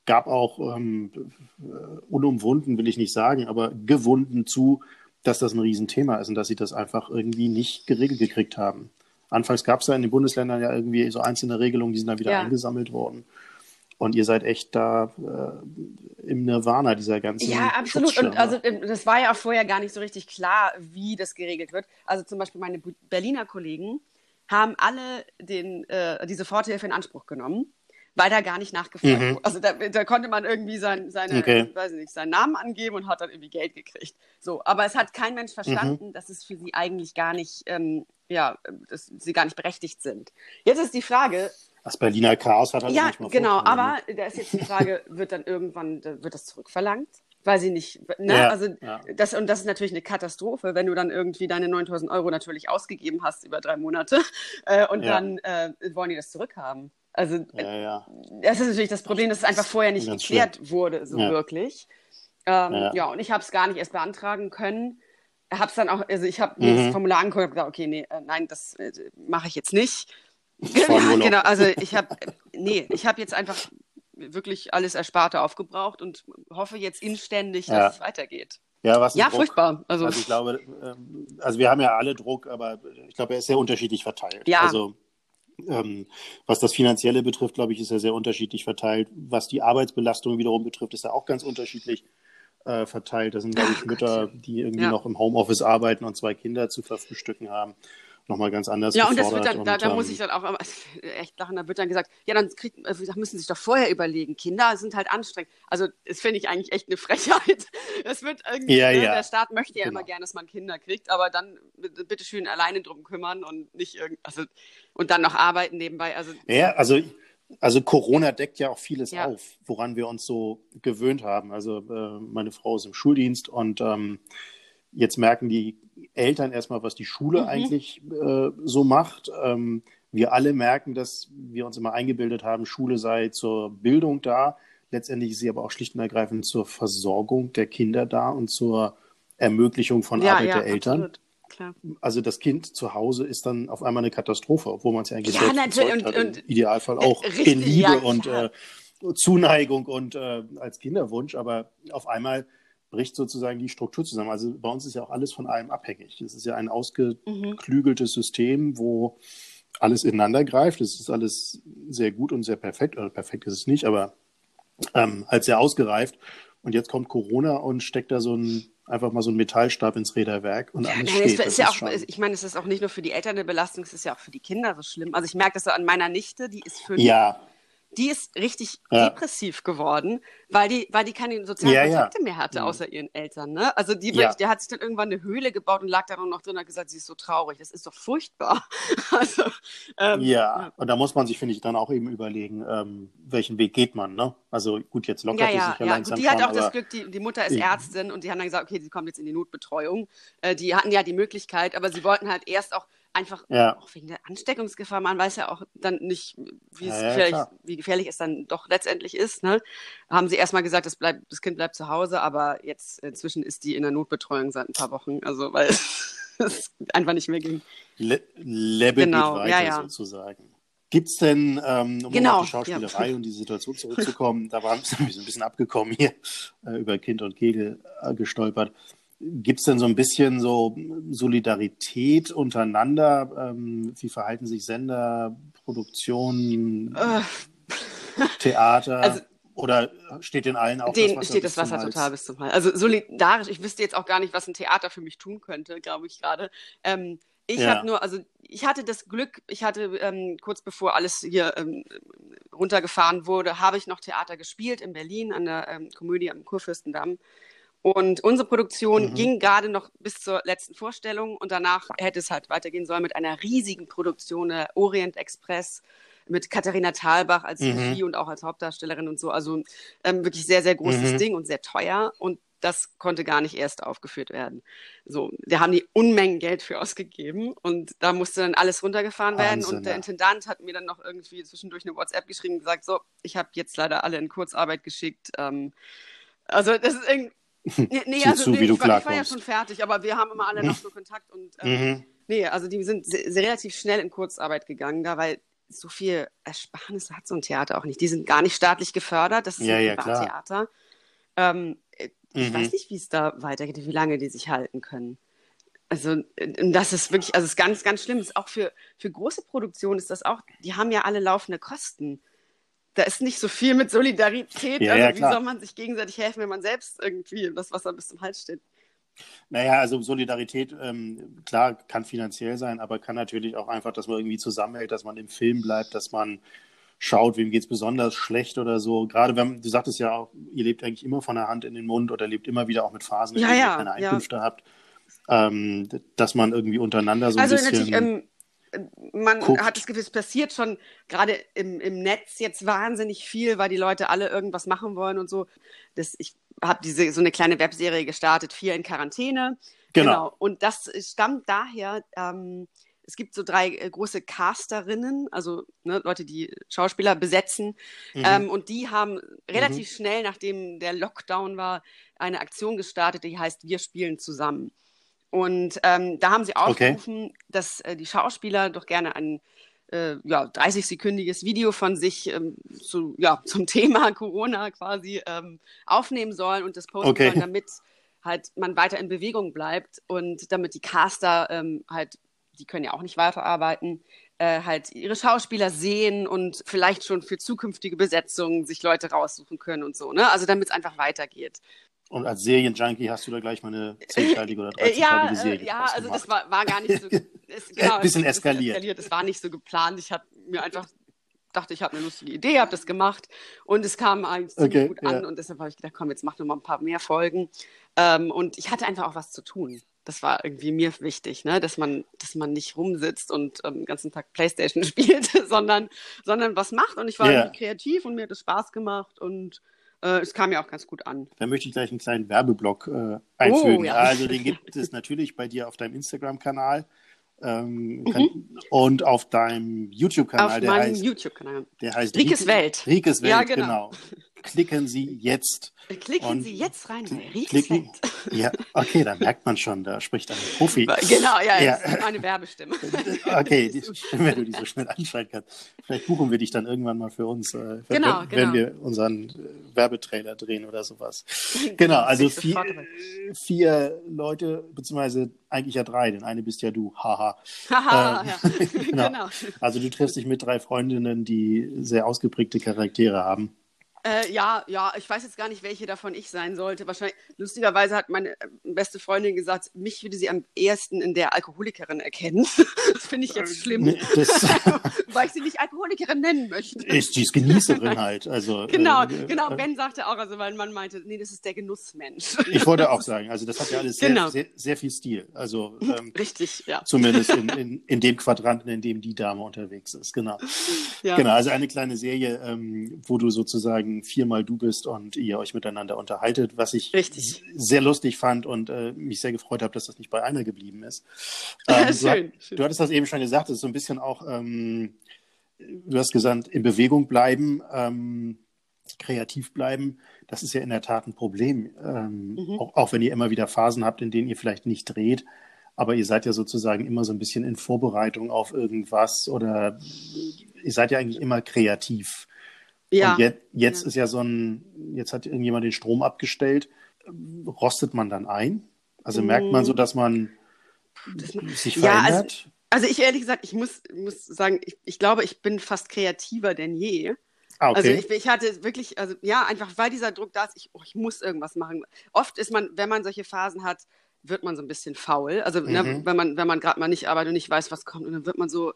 gab auch ähm, äh, unumwunden, will ich nicht sagen, aber gewunden zu, dass das ein Riesenthema ist und dass sie das einfach irgendwie nicht geregelt gekriegt haben. Anfangs gab es ja in den Bundesländern ja irgendwie so einzelne Regelungen, die sind dann wieder ja. eingesammelt worden. Und ihr seid echt da äh, im Nirvana dieser ganzen. Ja, absolut. Und also ähm, das war ja auch vorher gar nicht so richtig klar, wie das geregelt wird. Also zum Beispiel meine Berliner Kollegen haben alle den, äh, die Soforthilfe in Anspruch genommen, weil da gar nicht nachgefragt mhm. wurde. Also da, da, konnte man irgendwie sein, seine, okay. weiß nicht, seinen Namen angeben und hat dann irgendwie Geld gekriegt. So, aber es hat kein Mensch verstanden, mhm. dass es für sie eigentlich gar nicht ähm, ja, dass sie gar nicht berechtigt sind. Jetzt ist die Frage. Das Berliner Chaos hat halt ja, nicht mal genau, aber da ist jetzt die Frage, wird dann irgendwann, wird das zurückverlangt? Weil sie nicht, ne? Ja, also ja. das, und das ist natürlich eine Katastrophe, wenn du dann irgendwie deine 9000 Euro natürlich ausgegeben hast über drei Monate äh, und ja. dann äh, wollen die das zurückhaben. Also ja, ja. das ist natürlich das Problem, dass es einfach vorher nicht geklärt schlimm. wurde, so wirklich. Ähm, ja. ja. und ich habe es gar nicht erst beantragen können. Habe es dann auch, also ich habe mhm. das Formular angeguckt und gesagt, okay, nee, äh, nein, das äh, mache ich jetzt nicht. genau, also ich habe, nee, ich habe jetzt einfach wirklich alles Ersparte aufgebraucht und hoffe jetzt inständig, dass ja. es weitergeht. Ja, was ja furchtbar. Also, also ich glaube, ähm, also wir haben ja alle Druck, aber ich glaube, er ist sehr unterschiedlich verteilt. Ja. Also ähm, was das Finanzielle betrifft, glaube ich, ist er sehr unterschiedlich verteilt. Was die Arbeitsbelastung wiederum betrifft, ist er auch ganz unterschiedlich äh, verteilt. Das sind, glaube ich, Mütter, die irgendwie ja. noch im Homeoffice arbeiten und zwei Kinder zu verfrühstücken haben nochmal ganz anders Ja, und das wird dann, und, da, da ähm, muss ich dann auch echt lachen, da wird dann gesagt, ja, dann kriegt, äh, müssen Sie sich doch vorher überlegen, Kinder sind halt anstrengend. Also das finde ich eigentlich echt eine Frechheit. Es wird irgendwie, ja, ne, ja. der Staat möchte ja genau. immer gerne, dass man Kinder kriegt, aber dann bitte schön alleine drum kümmern und nicht irgendwie, also und dann noch arbeiten nebenbei. Also, ja, also also Corona deckt ja auch vieles ja. auf, woran wir uns so gewöhnt haben. Also äh, meine Frau ist im Schuldienst und ähm, jetzt merken die Eltern erstmal, was die Schule mhm. eigentlich äh, so macht. Ähm, wir alle merken, dass wir uns immer eingebildet haben, Schule sei zur Bildung da. Letztendlich ist sie aber auch schlicht und ergreifend zur Versorgung der Kinder da und zur Ermöglichung von ja, Arbeit ja, der Eltern. Klar. Also das Kind zu Hause ist dann auf einmal eine Katastrophe, obwohl man es ja eigentlich ja, selbst und, hat. Und, Im Idealfall auch richtig, in Liebe ja, und äh, Zuneigung und äh, als Kinderwunsch. Aber auf einmal bricht sozusagen die Struktur zusammen. Also bei uns ist ja auch alles von allem abhängig. Es ist ja ein ausgeklügeltes mhm. System, wo alles ineinander greift. Es ist alles sehr gut und sehr perfekt. Oder perfekt ist es nicht, aber ähm, halt sehr ausgereift. Und jetzt kommt Corona und steckt da so ein einfach mal so ein Metallstab ins Räderwerk und alles ja, steht. Ist, ist ja auch, ich meine, es ist auch nicht nur für die Eltern eine Belastung, es ist ja auch für die Kinder so schlimm. Also ich merke das so an meiner Nichte, die ist fünf. Ja die ist richtig ja. depressiv geworden, weil die, weil die keine sozialen ja, Kontakte ja. mehr hatte, mhm. außer ihren Eltern. Ne? Also die, wirklich, der hat sich dann irgendwann eine Höhle gebaut und lag da noch drin und hat gesagt, sie ist so traurig. Das ist doch furchtbar. also, ähm, ja. und da muss man sich, finde ich, dann auch eben überlegen, ähm, welchen Weg geht man. Ne? Also gut, jetzt lockert ja, ja, sich ja, ja langsam Die hat auch das Glück, die, die Mutter ist Ärztin und die haben dann gesagt, okay, sie kommt jetzt in die Notbetreuung. Äh, die hatten ja die Möglichkeit, aber sie wollten halt erst auch einfach ja. auch wegen der Ansteckungsgefahr. Man weiß ja auch dann nicht, wie, ja, gefährlich, wie gefährlich es dann doch letztendlich ist. Ne? Haben sie erstmal gesagt, das, bleibt, das Kind bleibt zu Hause, aber jetzt inzwischen ist die in der Notbetreuung seit ein paar Wochen. Also weil es einfach nicht mehr ging. Le Level genau, geht weiter sozusagen. Gibt es denn, ähm, um genau, auf die Schauspielerei ja. und die Situation zurückzukommen, da waren wir ein bisschen abgekommen hier, äh, über Kind und Kegel äh, gestolpert. Gibt es denn so ein bisschen so Solidarität untereinander? Ähm, wie verhalten sich Sender, Produktionen, äh. Theater? Also, oder steht den allen auch den das Wasser steht das Wasser total bis zum Hals. Also solidarisch, ich wüsste jetzt auch gar nicht, was ein Theater für mich tun könnte, glaube ich gerade. Ähm, ich ja. habe nur, also ich hatte das Glück, ich hatte ähm, kurz bevor alles hier ähm, runtergefahren wurde, habe ich noch Theater gespielt in Berlin an der ähm, Komödie am Kurfürstendamm. Und unsere Produktion mhm. ging gerade noch bis zur letzten Vorstellung und danach hätte es halt weitergehen sollen mit einer riesigen Produktion, der Orient Express, mit Katharina Thalbach als mhm. Regie und auch als Hauptdarstellerin und so. Also ähm, wirklich sehr, sehr großes mhm. Ding und sehr teuer. Und das konnte gar nicht erst aufgeführt werden. So, da haben die Unmengen Geld für ausgegeben und da musste dann alles runtergefahren werden. Wahnsinn, und der ja. Intendant hat mir dann noch irgendwie zwischendurch eine WhatsApp geschrieben und gesagt: So, ich habe jetzt leider alle in Kurzarbeit geschickt. Ähm, also, das ist irgendwie Nee, nee also zu, nee, wie du ich, war, ich war ja schon fertig, aber wir haben immer alle noch so Kontakt und ähm, mhm. nee, also die sind sehr, sehr, relativ schnell in Kurzarbeit gegangen, da weil so viel Ersparnisse hat so ein Theater auch nicht. Die sind gar nicht staatlich gefördert, das ist ja, ein ja, Privattheater. Ähm, ich mhm. weiß nicht, wie es da weitergeht, wie lange die sich halten können. Also, das ist wirklich, also es ist ganz, ganz schlimm. Ist auch für, für große Produktionen ist das auch, die haben ja alle laufende Kosten da ist nicht so viel mit Solidarität. Ja, also ja, wie soll man sich gegenseitig helfen, wenn man selbst irgendwie das Wasser bis zum Hals steht? Naja, also Solidarität, ähm, klar, kann finanziell sein, aber kann natürlich auch einfach, dass man irgendwie zusammenhält, dass man im Film bleibt, dass man schaut, wem geht es besonders schlecht oder so. Gerade wenn, du sagtest ja auch, ihr lebt eigentlich immer von der Hand in den Mund oder lebt immer wieder auch mit Phasen, in ja, denen ja, ihr keine Einkünfte ja. habt. Ähm, dass man irgendwie untereinander so ein also bisschen... Natürlich, ähm, man guckt. hat das Gefühl, es passiert schon gerade im, im Netz jetzt wahnsinnig viel, weil die Leute alle irgendwas machen wollen und so. Das, ich habe diese so eine kleine Webserie gestartet, vier in Quarantäne. Genau. genau. Und das stammt daher, ähm, es gibt so drei äh, große Casterinnen, also ne, Leute, die Schauspieler besetzen. Mhm. Ähm, und die haben relativ mhm. schnell, nachdem der Lockdown war, eine Aktion gestartet, die heißt Wir spielen zusammen. Und ähm, da haben sie aufgerufen, okay. dass äh, die Schauspieler doch gerne ein äh, ja, 30-sekündiges Video von sich ähm, zu, ja, zum Thema Corona quasi ähm, aufnehmen sollen und das posten okay. sollen, damit halt man weiter in Bewegung bleibt und damit die Caster ähm, halt, die können ja auch nicht weiterarbeiten, äh, halt ihre Schauspieler sehen und vielleicht schon für zukünftige Besetzungen sich Leute raussuchen können und so, ne? Also damit es einfach weitergeht. Und als Serienjunkie hast du da gleich mal eine zehnteilige oder äh, dreizehnteilige ja, Serie Ja, also das war, war gar nicht so. Ist, genau, Ein bisschen eskaliert. eskaliert. Das war nicht so geplant. Ich habe mir einfach dachte, ich habe eine lustige Idee, habe das gemacht und es kam eigentlich okay, gut an und deshalb habe ich gedacht, komm, jetzt mach noch mal ein paar mehr Folgen. Ähm, und ich hatte einfach auch was zu tun. Das war irgendwie mir wichtig, ne? dass, man, dass man nicht rumsitzt und ähm, den ganzen Tag Playstation spielt, sondern, sondern was macht. Und ich war yeah. kreativ und mir hat es Spaß gemacht und äh, es kam ja auch ganz gut an. Da möchte ich gleich einen kleinen Werbeblock äh, einfügen. Oh, ja. Also den gibt es natürlich bei dir auf deinem Instagram-Kanal. Ähm, mhm. Und auf deinem YouTube-Kanal. Auf meinem YouTube-Kanal. Der heißt Rikes Welt. Rikes Welt, ja, genau. genau klicken Sie jetzt. Klicken Sie jetzt rein bei klicken, Ja, okay, da merkt man schon, da spricht ein Profi. Genau, ja, ja. das ist meine Werbestimme. Okay, die, wenn du die so schnell anschalten kannst. Vielleicht buchen wir dich dann irgendwann mal für uns, äh, genau, wenn, genau. wenn wir unseren äh, Werbetrailer drehen oder sowas. Genau, also vier, vier Leute, beziehungsweise eigentlich ja drei, denn eine bist ja du, haha. Haha, ähm, ja. genau. genau. Also du triffst dich mit drei Freundinnen, die sehr ausgeprägte Charaktere haben. Äh, ja, ja, ich weiß jetzt gar nicht, welche davon ich sein sollte. Wahrscheinlich, lustigerweise hat meine äh, beste Freundin gesagt, mich würde sie am ehesten in der Alkoholikerin erkennen. das finde ich jetzt schlimm. Das, weil ich sie nicht Alkoholikerin nennen möchte. Ist die ist Genießerin halt. Also, genau, äh, genau. Äh, ben sagte auch, also weil man meinte, nee, das ist der Genussmensch. ich wollte auch sagen, also das hat ja alles sehr, genau. sehr, sehr, viel Stil. Also ähm, Richtig, ja. Zumindest in, in, in dem Quadranten, in dem die Dame unterwegs ist. Genau. Ja. Genau, also eine kleine Serie, ähm, wo du sozusagen sozusagen viermal du bist und ihr euch miteinander unterhaltet, was ich Richtig. sehr lustig fand und äh, mich sehr gefreut habe, dass das nicht bei einer geblieben ist. Ähm, schön, du, schön. du hattest das eben schon gesagt, es ist so ein bisschen auch, ähm, du hast gesagt, in Bewegung bleiben, ähm, kreativ bleiben. Das ist ja in der Tat ein Problem, ähm, mhm. auch, auch wenn ihr immer wieder Phasen habt, in denen ihr vielleicht nicht dreht aber ihr seid ja sozusagen immer so ein bisschen in Vorbereitung auf irgendwas oder ihr seid ja eigentlich immer kreativ. Ja. Und jetzt, jetzt ja. ist ja so ein, jetzt hat irgendjemand den Strom abgestellt. Rostet man dann ein? Also merkt man so, dass man das, sich verändert? Ja, also, also, ich ehrlich gesagt, ich muss, muss sagen, ich, ich glaube, ich bin fast kreativer denn je. Ah, okay. Also ich, ich, hatte wirklich, also ja, einfach weil dieser Druck da ist, ich, oh, ich muss irgendwas machen. Oft ist man, wenn man solche Phasen hat, wird man so ein bisschen faul. Also ne, mhm. ne, wenn man, wenn man gerade mal nicht arbeitet und nicht weiß, was kommt, und dann wird man so,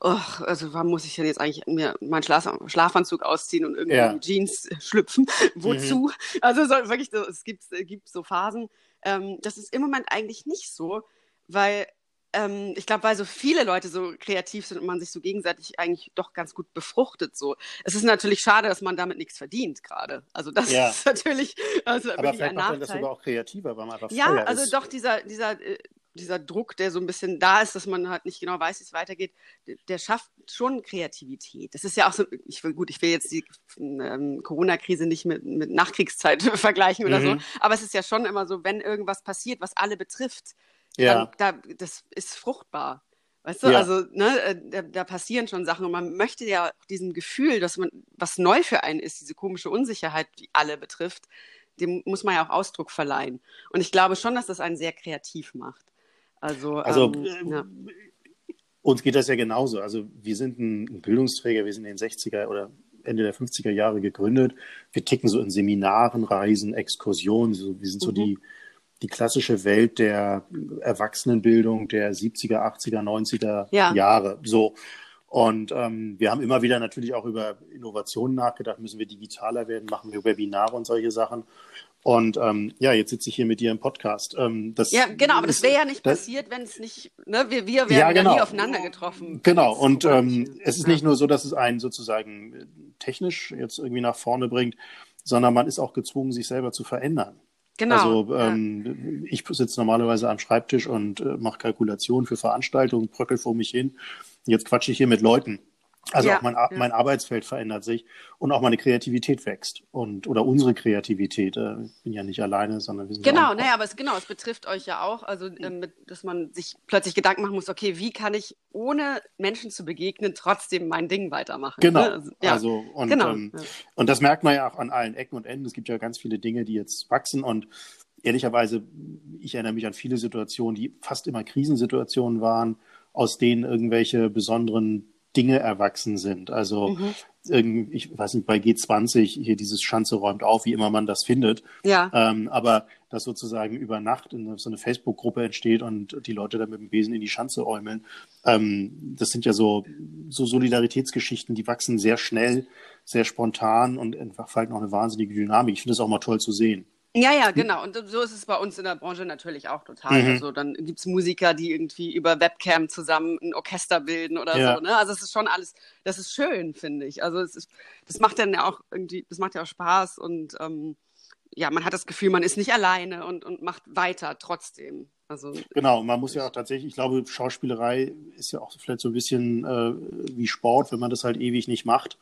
oh, also wann muss ich denn jetzt eigentlich mir meinen Schlaf Schlafanzug ausziehen und irgendwie ja. Jeans schlüpfen? Wozu? Mhm. Also so, wirklich, so, es gibt, es gibt so Phasen. Ähm, das ist im Moment eigentlich nicht so, weil ähm, ich glaube, weil so viele Leute so kreativ sind und man sich so gegenseitig eigentlich doch ganz gut befruchtet. So, es ist natürlich schade, dass man damit nichts verdient gerade. Also das ja. ist natürlich also aber vielleicht macht man das sogar auch kreativer, weil man einfach ja, also ist. doch dieser dieser äh, dieser Druck, der so ein bisschen da ist, dass man halt nicht genau weiß, wie es weitergeht, der schafft schon Kreativität. Das ist ja auch so, ich will, gut, ich will jetzt die ähm, Corona-Krise nicht mit, mit Nachkriegszeit vergleichen oder mhm. so, aber es ist ja schon immer so, wenn irgendwas passiert, was alle betrifft, ja. dann, da, das ist fruchtbar. Weißt du, ja. also ne, äh, da, da, passieren schon Sachen und man möchte ja diesem Gefühl, dass man was neu für einen ist, diese komische Unsicherheit, die alle betrifft, dem muss man ja auch Ausdruck verleihen. Und ich glaube schon, dass das einen sehr kreativ macht. Also, also ähm, ja. uns geht das ja genauso. Also wir sind ein Bildungsträger, wir sind in den 60er oder Ende der 50er Jahre gegründet. Wir ticken so in Seminaren, Reisen, Exkursionen. So, wir sind so mhm. die, die klassische Welt der Erwachsenenbildung der 70er, 80er, 90er ja. Jahre. So. Und ähm, wir haben immer wieder natürlich auch über Innovationen nachgedacht. Müssen wir digitaler werden? Machen wir Webinare und solche Sachen? Und ähm, ja, jetzt sitze ich hier mit dir im Podcast. Ähm, das ja, genau, aber das wäre ja nicht das, passiert, wenn es nicht, ne, wir, wir wären ja, genau. nie aufeinander getroffen. Genau, und ähm, es ist ja. nicht nur so, dass es einen sozusagen äh, technisch jetzt irgendwie nach vorne bringt, sondern man ist auch gezwungen, sich selber zu verändern. Genau. Also ähm, ja. ich sitze normalerweise am Schreibtisch und äh, mache Kalkulationen für Veranstaltungen, bröckel vor mich hin. Jetzt quatsche ich hier mit Leuten. Also ja, auch mein, ja. mein Arbeitsfeld verändert sich und auch meine Kreativität wächst und oder unsere Kreativität. Äh, ich bin ja nicht alleine, sondern wir sind genau. Naja, aber es genau, es betrifft euch ja auch, also äh, mit, dass man sich plötzlich Gedanken machen muss. Okay, wie kann ich ohne Menschen zu begegnen trotzdem mein Ding weitermachen? Genau. Ne? Also, ja. also und genau. Ähm, und das merkt man ja auch an allen Ecken und Enden. Es gibt ja ganz viele Dinge, die jetzt wachsen und ehrlicherweise, ich erinnere mich an viele Situationen, die fast immer Krisensituationen waren, aus denen irgendwelche besonderen Dinge erwachsen sind. Also mhm. ich weiß nicht, bei G20 hier dieses Schanze räumt auf, wie immer man das findet. Ja. Ähm, aber dass sozusagen über Nacht so eine Facebook-Gruppe entsteht und die Leute dann mit dem Besen in die Schanze räumeln. Ähm, das sind ja so, so Solidaritätsgeschichten, die wachsen sehr schnell, sehr spontan und entfalten auch eine wahnsinnige Dynamik. Ich finde das auch mal toll zu sehen. Ja, ja, genau. Und so ist es bei uns in der Branche natürlich auch total. Mhm. Also dann gibt es Musiker, die irgendwie über Webcam zusammen ein Orchester bilden oder ja. so. Ne? Also es ist schon alles, das ist schön, finde ich. Also es ist, das macht dann ja auch irgendwie, das macht ja auch Spaß und ähm, ja, man hat das Gefühl, man ist nicht alleine und, und macht weiter trotzdem. Also, genau, man muss ja auch tatsächlich, ich glaube, Schauspielerei ist ja auch vielleicht so ein bisschen äh, wie Sport, wenn man das halt ewig nicht macht.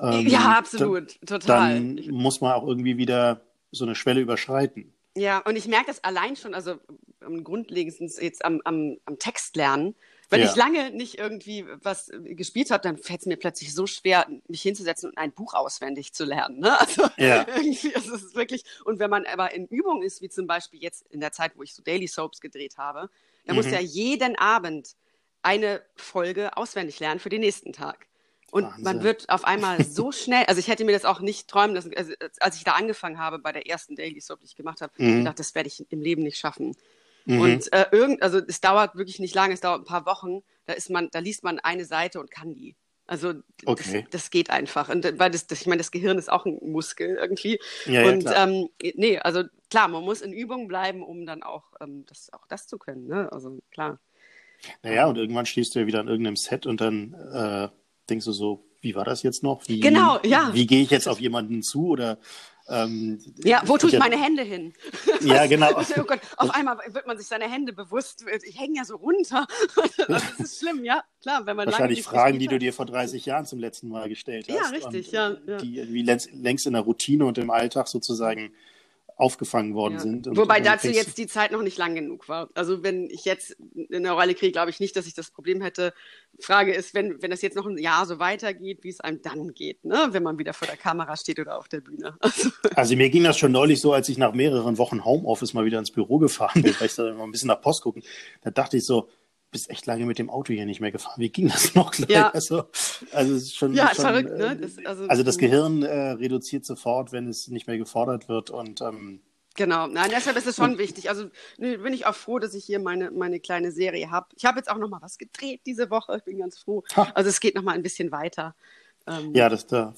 Ähm, ja, absolut, total. Dann muss man auch irgendwie wieder so eine Schwelle überschreiten. Ja, und ich merke das allein schon, also am grundlegendsten jetzt am, am, am Text lernen. Wenn ja. ich lange nicht irgendwie was gespielt habe, dann fällt es mir plötzlich so schwer, mich hinzusetzen und ein Buch auswendig zu lernen. Ne? Also ja. irgendwie, also es ist wirklich, und wenn man aber in Übung ist, wie zum Beispiel jetzt in der Zeit, wo ich so Daily Soaps gedreht habe, dann mhm. muss ja jeden Abend eine Folge auswendig lernen für den nächsten Tag. Und Wahnsinn. man wird auf einmal so schnell, also ich hätte mir das auch nicht träumen lassen, also als ich da angefangen habe bei der ersten Daily Soap, die ich gemacht habe, mhm. ich dachte, das werde ich im Leben nicht schaffen. Mhm. Und äh, irgend, also es dauert wirklich nicht lange, es dauert ein paar Wochen, da ist man, da liest man eine Seite und kann die. Also okay. das, das, geht einfach. Und weil das, das, ich meine, das Gehirn ist auch ein Muskel irgendwie. Ja, und ja, ähm, nee, also klar, man muss in Übung bleiben, um dann auch, ähm, das, auch das zu können. Ne? Also klar. Naja, und irgendwann stehst du ja wieder an irgendeinem Set und dann äh denkst du so, wie war das jetzt noch? Wie, genau, ja. Wie gehe ich jetzt auf jemanden zu oder ähm, ja, wo tue ich meine Hände hin? Ja, genau. oh Gott, auf einmal wird man sich seine Hände bewusst. Ich hänge ja so runter. das ist schlimm, ja. Klar, wenn man Wahrscheinlich Fragen, die du dir vor 30 Jahren zum letzten Mal gestellt hast. Ja, richtig, ja, ja. Die wie längst in der Routine und im Alltag sozusagen aufgefangen worden ja. sind. Wobei dazu jetzt die Zeit noch nicht lang genug war. Also wenn ich jetzt eine Rolle kriege, glaube ich nicht, dass ich das Problem hätte. Frage ist, wenn, wenn das jetzt noch ein Jahr so weitergeht, wie es einem dann geht, ne? wenn man wieder vor der Kamera steht oder auf der Bühne. Also, also mir ging das schon neulich so, als ich nach mehreren Wochen Homeoffice mal wieder ins Büro gefahren bin, weil ich da mal ein bisschen nach Post gucken. Da dachte ich so, bist echt lange mit dem Auto hier nicht mehr gefahren. Wie ging das noch gleich? Ja. Also, also es ist schon, ja, schon, verrückt, ne? Äh, das, also, also, das Gehirn äh, reduziert sofort, wenn es nicht mehr gefordert wird und ähm, Genau, nein, deshalb ist es schon wichtig. Also bin ich auch froh, dass ich hier meine, meine kleine Serie habe. Ich habe jetzt auch noch mal was gedreht diese Woche. Ich bin ganz froh. Also es geht noch mal ein bisschen weiter. Ähm, ja, das, da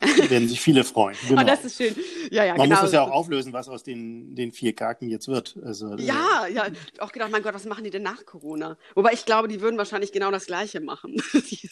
werden sich viele freuen. Genau. Oh, das ist schön. Ja, ja, Man genau. muss es ja auch auflösen, was aus den, den vier Kaken jetzt wird. Also, ja, ja, auch gedacht, mein Gott, was machen die denn nach Corona? Wobei ich glaube, die würden wahrscheinlich genau das Gleiche machen. die,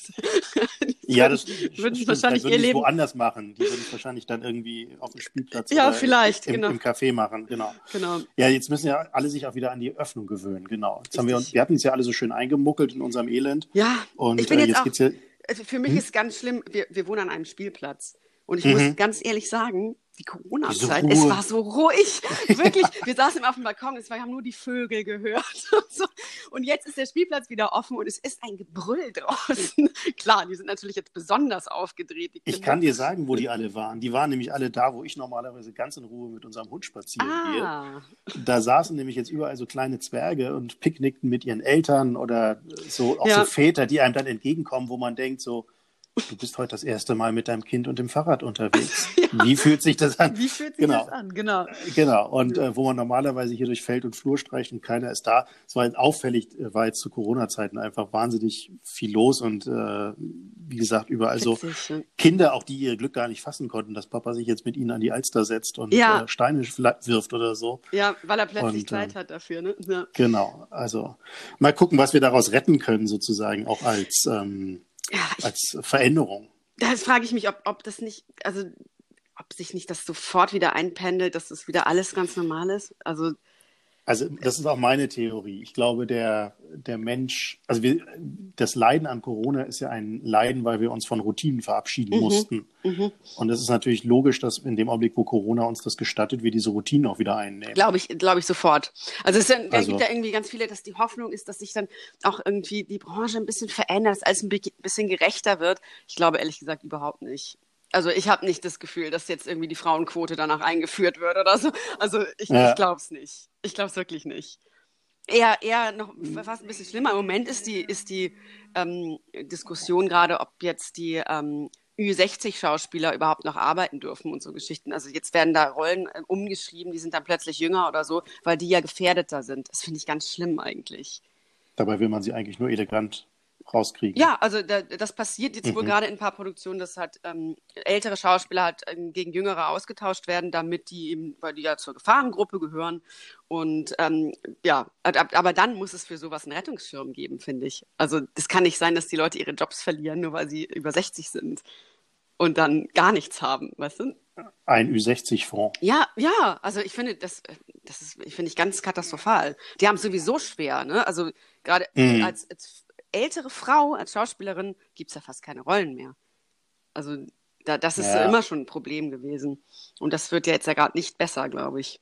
ja, das würden stimmt, wahrscheinlich würden ihr Leben woanders machen. Die würden es wahrscheinlich dann irgendwie auf dem Spielplatz ja, vielleicht, im, genau. im Café machen. Genau. genau. Ja, jetzt müssen ja alle sich auch wieder an die Öffnung gewöhnen. Genau. Jetzt haben wir, wir hatten uns ja alle so schön eingemuckelt in unserem Elend. Ja, und ich bin äh, jetzt, jetzt auch, ja also für mich hm? ist ganz schlimm, wir, wir wohnen an einem Spielplatz. Und ich mhm. muss ganz ehrlich sagen, die Corona-Zeit, es war so ruhig. Wirklich, wir saßen auf dem Balkon, es war, wir haben nur die Vögel gehört. Und, so. und jetzt ist der Spielplatz wieder offen und es ist ein Gebrüll draußen. Klar, die sind natürlich jetzt besonders aufgedreht. Ich kann dir sagen, wo die alle waren. Die waren nämlich alle da, wo ich normalerweise ganz in Ruhe mit unserem Hund spazieren ah. gehe. Da saßen nämlich jetzt überall so kleine Zwerge und picknickten mit ihren Eltern oder so, auch ja. so Väter, die einem dann entgegenkommen, wo man denkt so, du bist heute das erste Mal mit deinem Kind und dem Fahrrad unterwegs. ja. Wie fühlt sich das an? Wie fühlt sich genau. das an? Genau. Genau. Und äh, wo man normalerweise hier durch Feld und Flur streicht und keiner ist da. Es war auffällig, äh, war jetzt zu Corona-Zeiten einfach wahnsinnig viel los und äh, wie gesagt, überall Witzig, so. Kinder, auch die ihr Glück gar nicht fassen konnten, dass Papa sich jetzt mit ihnen an die Alster setzt und ja. äh, Steine wirft oder so. Ja, weil er plötzlich und, Zeit äh, hat dafür, ne? Ja. Genau. Also mal gucken, was wir daraus retten können, sozusagen, auch als ähm, ja, ich, als Veränderung. Das frage ich mich, ob, ob das nicht, also ob sich nicht das sofort wieder einpendelt, dass das wieder alles ganz normal ist. Also also das ist auch meine Theorie. Ich glaube, der, der Mensch, also wir, das Leiden an Corona ist ja ein Leiden, weil wir uns von Routinen verabschieden mhm. mussten. Mhm. Und es ist natürlich logisch, dass in dem Augenblick, wo Corona uns das gestattet, wir diese Routinen auch wieder einnehmen. Glaube ich, glaube ich sofort. Also es ist, also, gibt ja irgendwie ganz viele, dass die Hoffnung ist, dass sich dann auch irgendwie die Branche ein bisschen verändert, dass alles ein bisschen gerechter wird. Ich glaube ehrlich gesagt überhaupt nicht. Also ich habe nicht das Gefühl, dass jetzt irgendwie die Frauenquote danach eingeführt wird oder so. Also ich, ja. ich glaube es nicht. Ich glaube es wirklich nicht. Eher, eher noch fast ein bisschen schlimmer. Im Moment ist die, ist die ähm, Diskussion gerade, ob jetzt die ähm, Ü60-Schauspieler überhaupt noch arbeiten dürfen und so Geschichten. Also jetzt werden da Rollen äh, umgeschrieben, die sind dann plötzlich jünger oder so, weil die ja gefährdeter sind. Das finde ich ganz schlimm eigentlich. Dabei will man sie eigentlich nur elegant rauskriegen. Ja, also da, das passiert jetzt mhm. wohl gerade in ein paar Produktionen, dass halt ähm, ältere Schauspieler halt ähm, gegen jüngere ausgetauscht werden, damit die eben, weil die ja zur Gefahrengruppe gehören. Und ähm, ja, aber dann muss es für sowas einen Rettungsschirm geben, finde ich. Also es kann nicht sein, dass die Leute ihre Jobs verlieren, nur weil sie über 60 sind und dann gar nichts haben, weißt du? Ein Ü60-Fonds. Ja, ja, also ich finde, das, das ist, finde ich ganz katastrophal. Die haben es sowieso schwer, ne? Also gerade mhm. als, als ältere Frau als Schauspielerin gibt es ja fast keine Rollen mehr. Also da, das ist ja. immer schon ein Problem gewesen. Und das wird ja jetzt ja gerade nicht besser, glaube ich.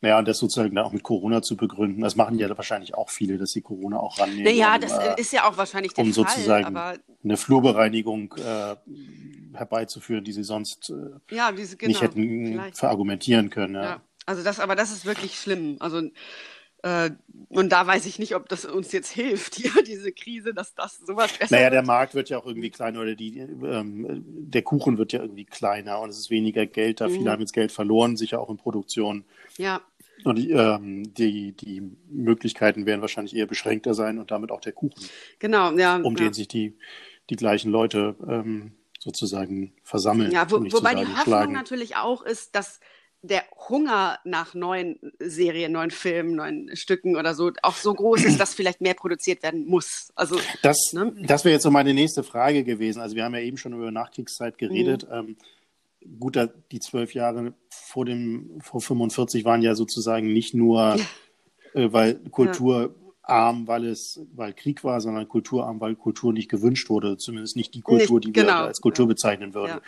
Naja, und das sozusagen dann auch mit Corona zu begründen, das machen ja wahrscheinlich auch viele, dass sie Corona auch rannehmen. Naja, um, das äh, ist ja auch wahrscheinlich der um Fall. Um sozusagen aber... eine Flurbereinigung äh, herbeizuführen, die sie sonst äh, ja, diese, genau, nicht hätten vielleicht. verargumentieren können. Ja. ja. Also das, aber das ist wirklich schlimm. Also und da weiß ich nicht, ob das uns jetzt hilft, ja, diese Krise, dass das sowas besser Naja, der Markt wird ja auch irgendwie kleiner oder die, ähm, der Kuchen wird ja irgendwie kleiner und es ist weniger Geld da. Mhm. Viele haben jetzt Geld verloren, sicher auch in Produktion. Ja. Und die, ähm, die, die Möglichkeiten werden wahrscheinlich eher beschränkter sein und damit auch der Kuchen. Genau, ja. Um ja. den sich die, die gleichen Leute ähm, sozusagen versammeln. Ja, wo, wobei die Hoffnung schlagen. natürlich auch ist, dass der Hunger nach neuen Serien, neuen Filmen, neuen Stücken oder so auch so groß ist, dass vielleicht mehr produziert werden muss. Also das, ne? das wäre jetzt so meine nächste Frage gewesen. Also wir haben ja eben schon über Nachkriegszeit geredet. Mhm. Ähm, gut, die zwölf Jahre vor dem vor 45 waren ja sozusagen nicht nur, äh, weil Kultur ja. weil es, weil Krieg war, sondern kulturarm, weil Kultur nicht gewünscht wurde, zumindest nicht die Kultur, nicht, die genau. wir als Kultur ja. bezeichnen würden. Ja.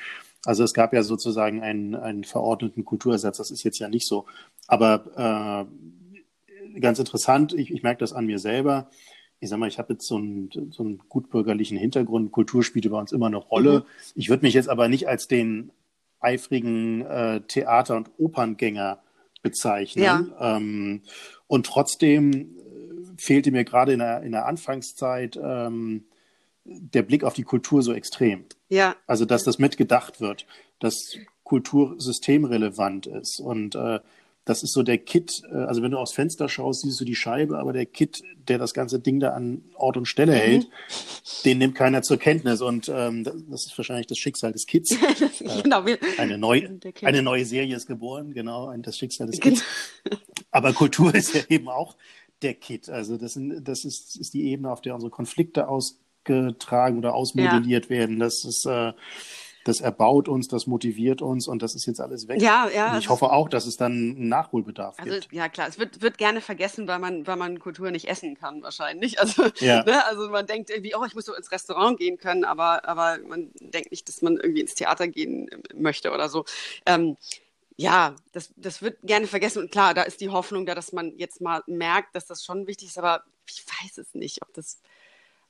Also es gab ja sozusagen einen, einen verordneten Kulturersatz, das ist jetzt ja nicht so. Aber äh, ganz interessant, ich, ich merke das an mir selber. Ich sag mal, ich habe jetzt so einen, so einen gutbürgerlichen Hintergrund. Kultur spielt bei uns immer eine Rolle. Mhm. Ich würde mich jetzt aber nicht als den eifrigen äh, Theater- und Operngänger bezeichnen. Ja. Ähm, und trotzdem äh, fehlte mir gerade in der, in der Anfangszeit ähm, der Blick auf die Kultur so extrem. Ja. Also, dass das mitgedacht wird, dass Kultur systemrelevant ist. Und äh, das ist so der Kit, äh, also wenn du aufs Fenster schaust, siehst du die Scheibe, aber der Kit, der das ganze Ding da an Ort und Stelle mhm. hält, den nimmt keiner zur Kenntnis. Und ähm, das ist wahrscheinlich das Schicksal des Kits. äh, genau, eine, neu, eine neue Serie ist geboren, genau, das Schicksal des Kits. aber Kultur ist ja eben auch der Kit. Also das, sind, das ist, ist die Ebene, auf der unsere Konflikte aus getragen oder ausmodelliert ja. werden. Das ist, äh, das erbaut uns, das motiviert uns und das ist jetzt alles weg. Ja, ja. Und ich hoffe auch, dass es dann einen Nachholbedarf also, gibt. Ja, klar. Es wird, wird gerne vergessen, weil man, weil man Kultur nicht essen kann, wahrscheinlich. Also, ja. ne, also man denkt irgendwie, oh, ich muss so ins Restaurant gehen können, aber, aber man denkt nicht, dass man irgendwie ins Theater gehen möchte oder so. Ähm, ja, das, das wird gerne vergessen. Und klar, da ist die Hoffnung da, dass man jetzt mal merkt, dass das schon wichtig ist, aber ich weiß es nicht, ob das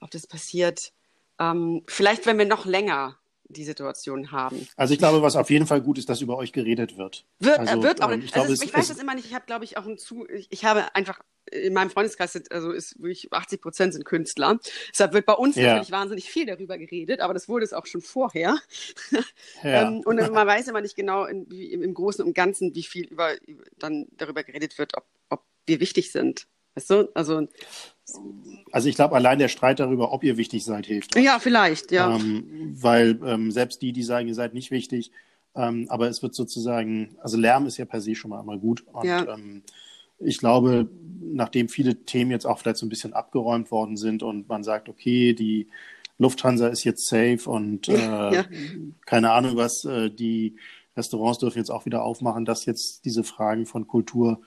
ob das passiert. Ähm, vielleicht, wenn wir noch länger die Situation haben. Also ich glaube, was auf jeden Fall gut ist, dass über euch geredet wird. Wird, äh, also, wird auch. Ähm, ich, glaube, es, ich weiß das immer nicht. Ich habe, glaube ich, auch ein zu. Ich, ich, habe einfach in meinem Freundeskreis also ist wirklich 80 Prozent sind Künstler. Deshalb wird bei uns ja. natürlich wahnsinnig viel darüber geredet, aber das wurde es auch schon vorher. Ja. ähm, und man weiß immer nicht genau in, wie, im Großen und Ganzen, wie viel über, dann darüber geredet wird, ob, ob wir wichtig sind. Weißt du? Also, also ich glaube, allein der Streit darüber, ob ihr wichtig seid, hilft. Ja, vielleicht, ja. Ähm, weil ähm, selbst die, die sagen, ihr seid nicht wichtig, ähm, aber es wird sozusagen, also Lärm ist ja per se schon mal einmal gut. Und ja. Ähm, ich glaube, nachdem viele Themen jetzt auch vielleicht so ein bisschen abgeräumt worden sind und man sagt, okay, die Lufthansa ist jetzt safe und äh, ja. keine Ahnung was, äh, die Restaurants dürfen jetzt auch wieder aufmachen, dass jetzt diese Fragen von Kultur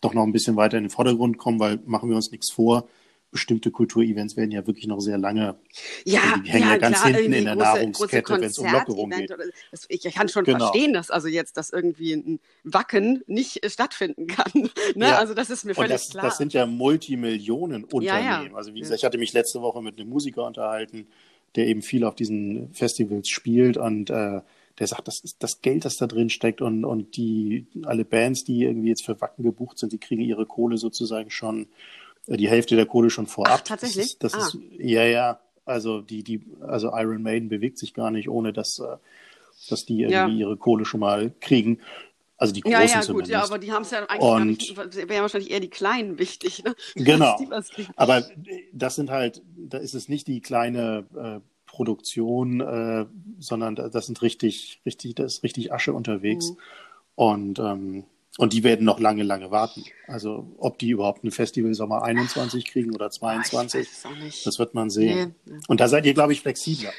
doch noch ein bisschen weiter in den Vordergrund kommen, weil machen wir uns nichts vor bestimmte Kulturevents werden ja wirklich noch sehr lange. Ja, also die hängen ja, ja ganz klar, hinten in der große, Nahrungskette, wenn es um Lockerung geht. Das, ich, kann schon Genau. verstehen, dass also jetzt das irgendwie ein Wacken nicht äh, stattfinden kann. ne? Ja. Also das ist mir völlig das, klar. das sind ja Multimillionen-Unternehmen. Ja. Also wie gesagt, ich hatte mich letzte Woche mit einem Musiker unterhalten, der eben viel auf diesen Festivals spielt und äh, der sagt, das ist das Geld, das da drin steckt und, und die alle Bands, die irgendwie jetzt für Wacken gebucht sind, die kriegen ihre Kohle sozusagen schon, die Hälfte der Kohle schon vorab. Ach, tatsächlich? Das das Ah. ist ja, ja. Also die, die, also Iron Maiden bewegt sich gar nicht, ohne dass, äh, dass die irgendwie Ja. ihre Kohle schon mal kriegen. Also die Großen ja, ja, gut, zumindest. ja, aber die haben es ja eigentlich Und- nicht, wäre wahrscheinlich eher die Kleinen wichtig, ne? Genau. Aber das sind halt, da ist es nicht die kleine äh, Produktion, äh, sondern da- das sind richtig, richtig, da ist richtig Asche unterwegs. Mhm. Und, ähm, und die werden noch lange, lange warten. Also ob die überhaupt ein Festival Sommer 21 kriegen oder Ah, Ich 22, weiß es auch nicht. das wird man sehen. Nee, nee. Und da seid ihr, glaube ich, flexibler.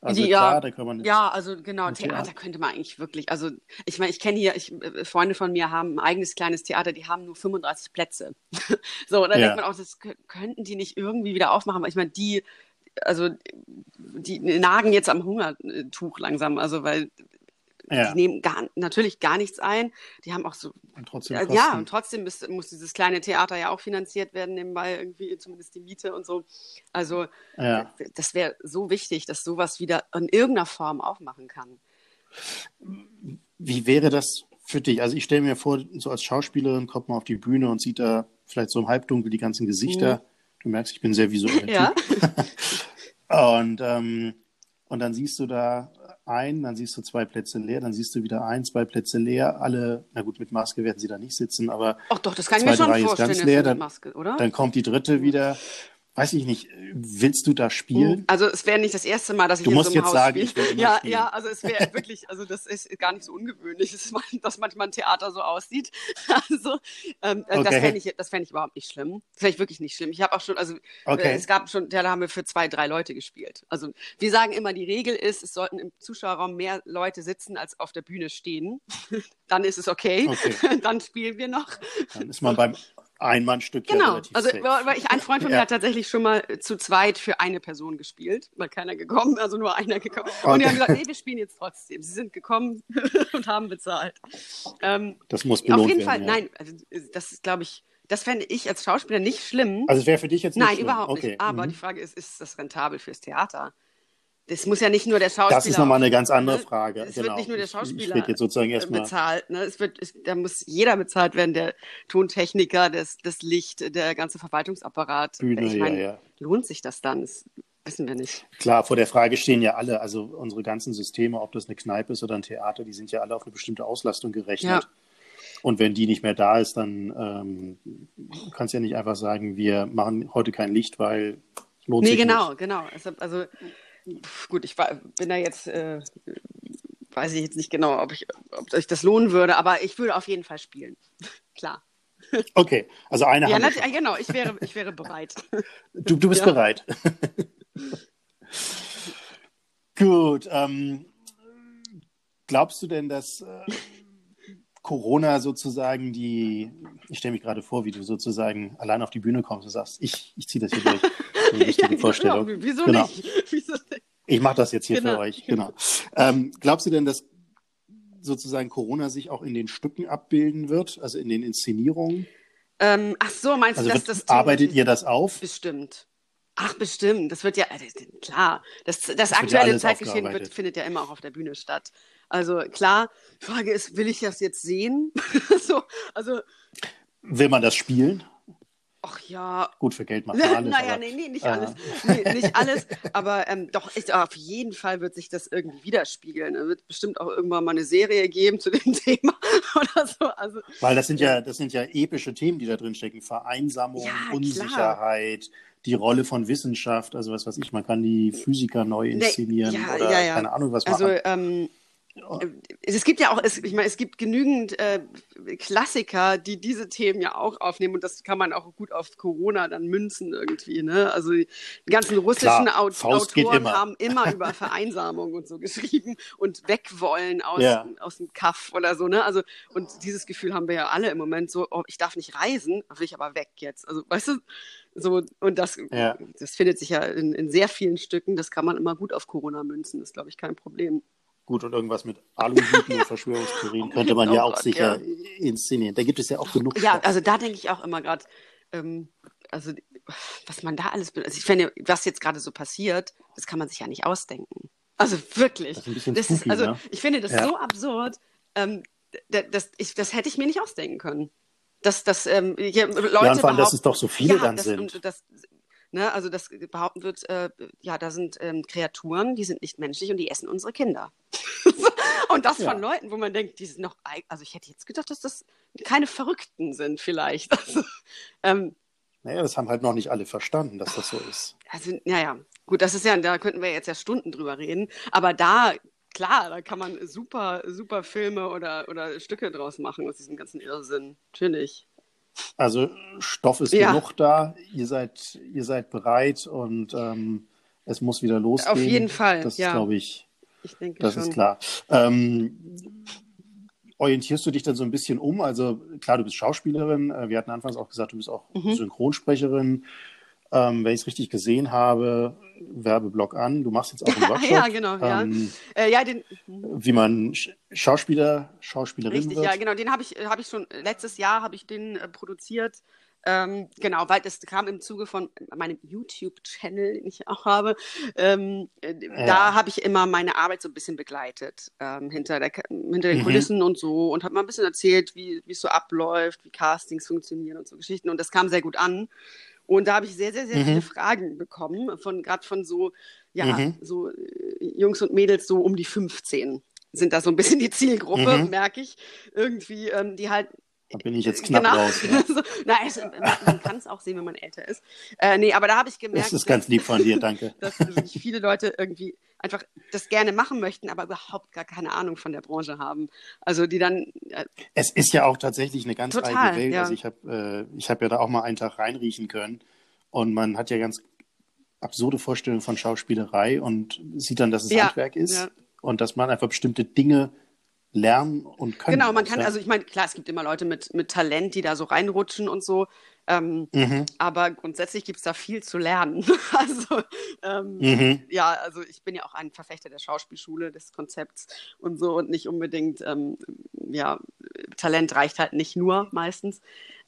Also Die- klar, ja, da kann man Ja, also genau, Theater Theater. könnte man eigentlich wirklich, also ich meine, ich kenne hier, ich, äh, Freunde von mir haben ein eigenes kleines Theater, die haben nur 35 Plätze. so, da Ja. denkt man auch, das kö- könnten die nicht irgendwie wieder aufmachen, weil ich meine, die, also die nagen jetzt am Hungertuch langsam, also weil ja, die nehmen gar, natürlich gar nichts ein. Die haben auch so, und trotzdem ja, Kosten. ja, und trotzdem ist, muss dieses kleine Theater ja auch finanziert werden, nebenbei irgendwie zumindest die Miete und so. Also ja. das wäre so wichtig, dass sowas wieder in irgendeiner Form aufmachen kann. Wie wäre das für dich? Also ich stelle mir vor, so als Schauspielerin kommt man auf die Bühne und sieht da vielleicht so im Halbdunkel die ganzen Gesichter. Du merkst, ich bin sehr visuell. Mhm. Ja. Und, ähm, und dann siehst du da ein, dann siehst du zwei Plätze leer, dann siehst du wieder ein, zwei Plätze leer. Alle, na gut, mit Maske werden sie da nicht sitzen, aber Ach doch, das kann ich mir schon vorstellen, leer, mit dann- Maske, oder? dann kommt die dritte wieder. Weiß ich nicht, willst du da spielen? Also es wäre nicht das erste Mal, dass ich Du in musst so einem jetzt Haus sagen, spiele. ich will ja, spielen. ja, also es wäre wirklich, also das ist gar nicht so ungewöhnlich, dass man- dass manchmal ein Theater so aussieht. Also ähm, das Okay. fände ich, das fänd ich überhaupt nicht schlimm. Das fände ich wirklich nicht schlimm. Ich habe auch schon, also Okay. äh, es gab schon, da haben wir für zwei, drei Leute gespielt. Also wir sagen immer, die Regel ist, es sollten im Zuschauerraum mehr Leute sitzen, als auf der Bühne stehen. Dann ist es okay. Okay. Dann spielen wir noch. Dann ist man beim Einmannstück ja Genau, relativ also weil ich, ein Freund von mir Ja. hat tatsächlich schon mal zu zweit für eine Person gespielt, weil keiner gekommen, also nur einer gekommen. Und die Okay. haben gesagt, nee, wir spielen jetzt trotzdem. Sie sind gekommen und haben bezahlt. Ähm, Das muss auf belohnt jeden werden. Fall, ja. nein, also das ist, glaube ich, das fände ich als Schauspieler nicht schlimm. Also es wäre für dich jetzt nicht nein, schlimm. überhaupt okay. nicht. Aber mhm. die Frage ist, ist das rentabel fürs Theater? Das muss ja nicht nur der Schauspieler. Das ist nochmal eine ganz andere ne? Frage. Es genau. wird nicht nur der Ich- Schauspieler Ich rede jetzt sozusagen äh, erstmal. bezahlt. Ne? Es wird, es, da muss jeder bezahlt werden, der Tontechniker, das, das Licht, der ganze Verwaltungsapparat. Bühne, ich ja, meine, ja. lohnt sich das dann? Das wissen wir nicht. Klar, vor der Frage stehen ja alle, also unsere ganzen Systeme, ob das eine Kneipe ist oder ein Theater, die sind ja alle auf eine bestimmte Auslastung gerechnet. Ja. Und wenn die nicht mehr da ist, dann ähm, du kannst ja nicht einfach sagen, wir machen heute kein Licht, weil lohnt Nee, sich genau, nicht. genau. Also, also pf, gut, ich war, bin da jetzt, äh, weiß ich jetzt nicht genau, ob ich, ob sich das lohnen würde, aber ich würde auf jeden Fall spielen. Klar. Okay, also eine Ja, nat- schon. genau, ich wäre, ich wäre bereit. Du, du bist Ja. bereit. Gut. Ähm, glaubst du denn, dass äh, Corona sozusagen die, ich stelle mich gerade vor, wie du sozusagen allein auf die Bühne kommst und sagst, ich, ich ziehe das hier durch. So eine richtige Ja, Vorstellung. Genau. Wieso Genau. nicht? Wieso nicht? Ich mache das jetzt hier für Genau. euch. Genau. Ähm, glaubst du denn, dass sozusagen Corona sich auch in den Stücken abbilden wird, also in den Inszenierungen? Ähm, ach so, meinst Also du, dass wird, das arbeitet ihr das auf? Bestimmt. Ach, bestimmt. Das wird ja, äh, das- klar. Das, das, ja aktuelle Zeitgeschehen wird, findet ja immer auch auf der Bühne statt. Also klar, die Frage ist, will ich das jetzt sehen? so, also, Will man das spielen? ach ja. Gut, für Geld macht man alles. naja, aber, nee, nee, nicht äh, alles. Nee, nicht alles, aber ähm, doch, ich, auf jeden Fall wird sich das irgendwie widerspiegeln. Es wird bestimmt auch irgendwann mal eine Serie geben zu dem Thema oder so. Also, Weil das sind ja, das sind ja epische Themen, die da drin stecken. Vereinsamung, Ja. Unsicherheit, die Rolle von Wissenschaft, also was weiß ich, man kann die Physiker neu inszenieren ja, oder ja, ja. keine Ahnung was Also machen. ähm, es gibt ja auch, es, ich meine, es gibt genügend äh, Klassiker, die diese Themen ja auch aufnehmen und das kann man auch gut auf Corona dann münzen irgendwie. Ne? Also die ganzen russischen Klar, Aut Faust Autoren immer. haben immer über Vereinsamung und so geschrieben und wegwollen aus, Ja. aus dem Kaff oder so. Ne? Also und dieses Gefühl haben wir ja alle im Moment so, oh, ich darf nicht reisen, will ich aber weg jetzt. Also weißt du, so und das, Ja. das findet sich ja in, in sehr vielen Stücken. Das kann man immer gut auf Corona münzen. Das ist glaube ich kein Problem. Gut, und irgendwas mit Aluhüten und Verschwörungstheorien könnte man Oh ja auch Gott, sicher ja. inszenieren. Da gibt es ja auch genug. Ja, Stoff. also da denke ich auch immer gerade, ähm, also was man da alles, also ich finde, was jetzt gerade so passiert, das kann man sich ja nicht ausdenken. Also wirklich. Das ist Das ist, spooky, also ne? ich finde das Ja. so absurd. Ähm, das, ich, das hätte ich mir nicht ausdenken können. Dass, dass ähm, hier Leute ja, und vor allem, dass es doch so viele ja, dann das, sind. Und das, ne, also das behaupten wird, äh, ja, da sind ähm, Kreaturen, die sind nicht menschlich und die essen unsere Kinder. und das Ja. von Leuten, wo man denkt, die sind noch, also ich hätte jetzt gedacht, dass das keine Verrückten sind vielleicht. Also, ähm, Naja, das haben halt noch nicht alle verstanden, dass das so ist. also, naja, gut, das ist ja, da könnten wir jetzt ja Stunden drüber reden, aber da, klar, da kann man super, super Filme oder, oder Stücke draus machen aus diesem ganzen Irrsinn. Natürlich. Also Stoff ist Ja. genug da, ihr seid, ihr seid bereit und ähm, es muss wieder losgehen. Auf jeden Fall, Das ja. glaube ich, Ich denke das schon. ist klar. Ähm, orientierst du dich dann so ein bisschen um? Also klar, du bist Schauspielerin. äh, Wir hatten anfangs auch gesagt, du bist auch Mhm. Synchronsprecherin. Ähm, wenn ich es richtig gesehen habe, Werbeblock an. Du machst jetzt auch einen Workshop. Ja, genau, ja. Ähm, Äh, ja, den, wie man Sch Schauspieler, Schauspielerin Richtig, wird. ja, genau. Den habe ich, habe ich schon letztes Jahr habe ich den äh, produziert. Ähm, genau, weil das kam im Zuge von meinem YouTube-Channel, den ich auch habe. Ähm, äh, Da habe ich immer meine Arbeit so ein bisschen begleitet, ähm, hinter, der, hinter den Mhm. Kulissen und so und habe mal ein bisschen erzählt, wie es so abläuft, wie Castings funktionieren und so Geschichten. Und das kam sehr gut an. Und da habe ich sehr, sehr, sehr Mhm. viele Fragen bekommen, von gerade von so, ja, Mhm. so äh, Jungs und Mädels so um die 15 sind da so ein bisschen die Zielgruppe, Mhm. merke ich. Irgendwie, ähm, die halt Da bin ich jetzt knapp genau. raus. Ja. so, na, es, man, kann es auch sehen, wenn man älter ist. Äh, nee, aber da habe ich gemerkt, Das ist ganz lieb von dir, danke. dass viele Leute irgendwie einfach das gerne machen möchten, aber überhaupt gar keine Ahnung von der Branche haben. Also die dann, äh, Es ist ja auch tatsächlich eine ganz Total, eigene Welt. ja. Also ich habe äh, ich hab ja da auch mal einen Tag reinriechen können und man hat ja ganz absurde Vorstellungen von Schauspielerei und sieht dann, dass es Ja, Handwerk ist und dass man einfach bestimmte Dinge lernen und können genau, man kann, also ich meine, klar, es gibt immer Leute mit, mit Talent, die da so reinrutschen und so. Ähm, Mhm. Aber grundsätzlich gibt es da viel zu lernen. Also ähm, Mhm. ja, also ich bin ja auch ein Verfechter der Schauspielschule, des Konzepts und so und nicht unbedingt, ähm, ja, Talent reicht halt nicht nur meistens.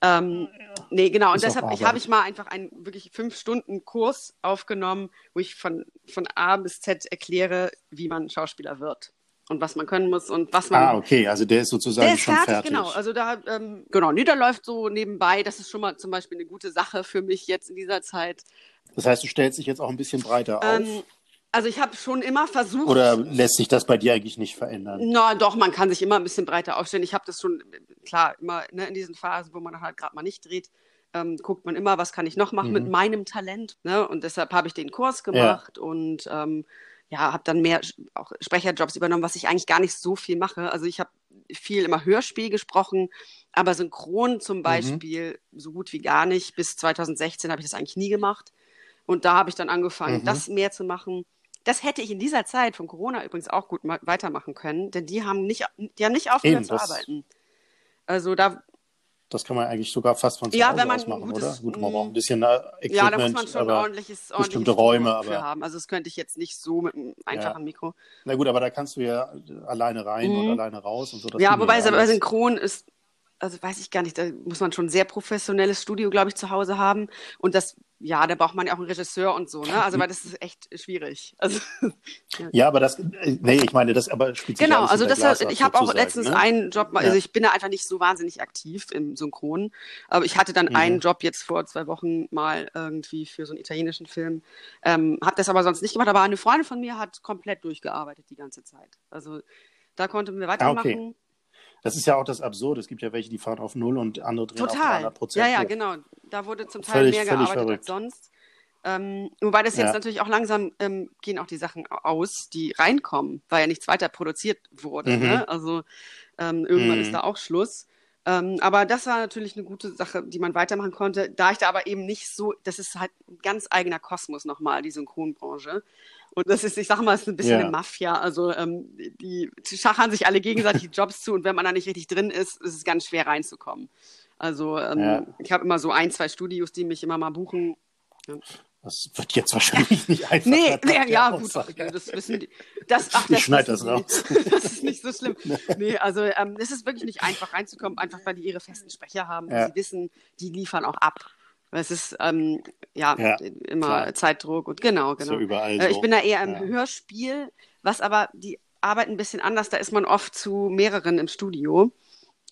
Ähm, nee, genau, und Ist deshalb habe ich mal einfach einen wirklich fünf Stunden Kurs aufgenommen, wo ich von, von A bis Z erkläre, wie man Schauspieler wird und was man können muss und was man Ah, okay, also der ist sozusagen der ist schon fertig, fertig. genau. Also da, ähm, genau, nee, der läuft so nebenbei. Das ist schon mal zum Beispiel eine gute Sache für mich jetzt in dieser Zeit. Das heißt, du stellst dich jetzt auch ein bisschen breiter Ähm, auf also ich habe schon immer versucht. oder lässt sich das bei dir eigentlich nicht verändern? Na doch, man kann sich immer ein bisschen breiter aufstellen. Ich habe das schon, klar, immer ne, in diesen Phasen, wo man halt gerade mal nicht dreht, ähm, guckt man immer, was kann ich noch machen Mhm. mit meinem Talent. Ne? Und deshalb habe ich den Kurs gemacht und ähm, ja, habe dann mehr auch Sprecherjobs übernommen, was ich eigentlich gar nicht so viel mache. Also ich habe viel immer Hörspiel gesprochen, aber Synchron zum Beispiel so gut wie gar nicht. Bis 2016 habe ich das eigentlich nie gemacht. Und da habe ich dann angefangen, Mhm. das mehr zu machen. Das hätte ich in dieser Zeit von Corona übrigens auch gut ma- weitermachen können, denn die haben nicht, die haben nicht aufgehört Eben, zu arbeiten. Also da, Das kann man eigentlich sogar fast von zu Ja, Hause wenn man aus machen, gutes- oder? Gut, man braucht ein bisschen äh, Equipment, ja, da muss man schon aber ordentliches, bestimmte ordentliches Räume, aber- haben. Also das könnte ich jetzt nicht so mit einem einfachen Mikro. Na gut, aber da kannst du ja alleine rein Mhm. und alleine raus und so. das ja, wobei bei alles. Synchron ist, also weiß ich gar nicht, da muss man schon ein sehr professionelles Studio, glaube ich, zu Hause haben. Und das, ja, da braucht man ja auch einen Regisseur und so, ne? Also, weil das ist echt schwierig. Also, Ja, aber das, äh, nee, ich meine, das aber spielt sich Genau, also hinter deshalb, Glas ab, ich habe auch letztens ne? einen Job, also Ja. ich bin da einfach nicht so wahnsinnig aktiv im Synchron, aber ich hatte dann Mhm. einen Job jetzt vor zwei Wochen mal irgendwie für so einen italienischen Film, ähm, habe das aber sonst nicht gemacht, aber eine Freundin von mir hat komplett durchgearbeitet die ganze Zeit. Also da konnten wir weitermachen. Das ist ja auch das Absurde. Es gibt ja welche, die fahren auf Null und andere drehen auf Total. 300 Prozent. Ja, ja, genau. Da wurde zum Teil Völlig- mehr völlig gearbeitet verrückt. als sonst. Ähm, wobei das jetzt ja. natürlich auch langsam ähm, gehen auch die Sachen aus, die reinkommen, weil ja nichts weiter produziert wurde. Mhm. Ne? Also ähm, irgendwann mhm. ist da auch Schluss. Ähm, aber das war natürlich eine gute Sache, die man weitermachen konnte. Da ich da aber eben nicht so, das ist halt ein ganz eigener Kosmos nochmal, die Synchronbranche. Und das ist, ich sag mal, es ist ein bisschen ja. eine Mafia. Also ähm, die, die schachern sich alle gegenseitig Jobs zu und wenn man da nicht richtig drin ist, ist es ganz schwer reinzukommen. Also ähm, ja. ich habe immer so ein, zwei Studios, die mich immer mal buchen. Ja. Das wird jetzt wahrscheinlich nicht einfach. Nee, nee ja, gut, ach, das wissen die. Das, ach, das ich schneide das raus. das ist nicht so schlimm. Nee, also ähm, es ist wirklich nicht einfach reinzukommen, einfach weil die ihre festen Sprecher haben. Ja. Sie wissen, die liefern auch ab. Es ist ähm, ja, ja, immer klar. Zeitdruck und genau, genau. So überall äh, so. Ich bin da eher im ja. Hörspiel, was aber die Arbeit ein bisschen anders. Da ist man oft zu mehreren im Studio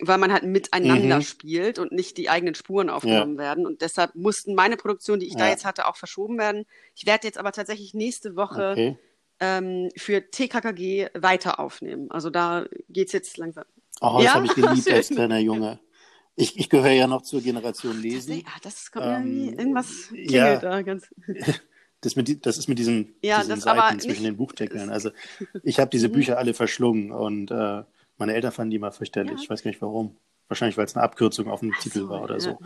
weil man halt miteinander mhm. spielt und nicht die eigenen Spuren aufgenommen ja. werden. Und deshalb mussten meine Produktionen, die ich ja. da jetzt hatte, auch verschoben werden. Ich werde jetzt aber tatsächlich nächste Woche okay. ähm, für TKKG weiter aufnehmen. Also da geht es jetzt langsam. Oh, das ja? habe ich geliebt als kleiner Junge. Ich, ich gehöre ja noch zur Generation Lesen. Das, ja, das kommt ähm, irgendwas ja, da ganz. Das, mit, das ist mit diesen, ja, diesen Seiten zwischen den Buchdeckeln. Also ich habe diese Bücher alle verschlungen und äh, meine Eltern fanden die mal fürchterlich. Ja. Ich weiß gar nicht warum. Wahrscheinlich, weil es eine Abkürzung auf dem Titel so, war oder ja. so.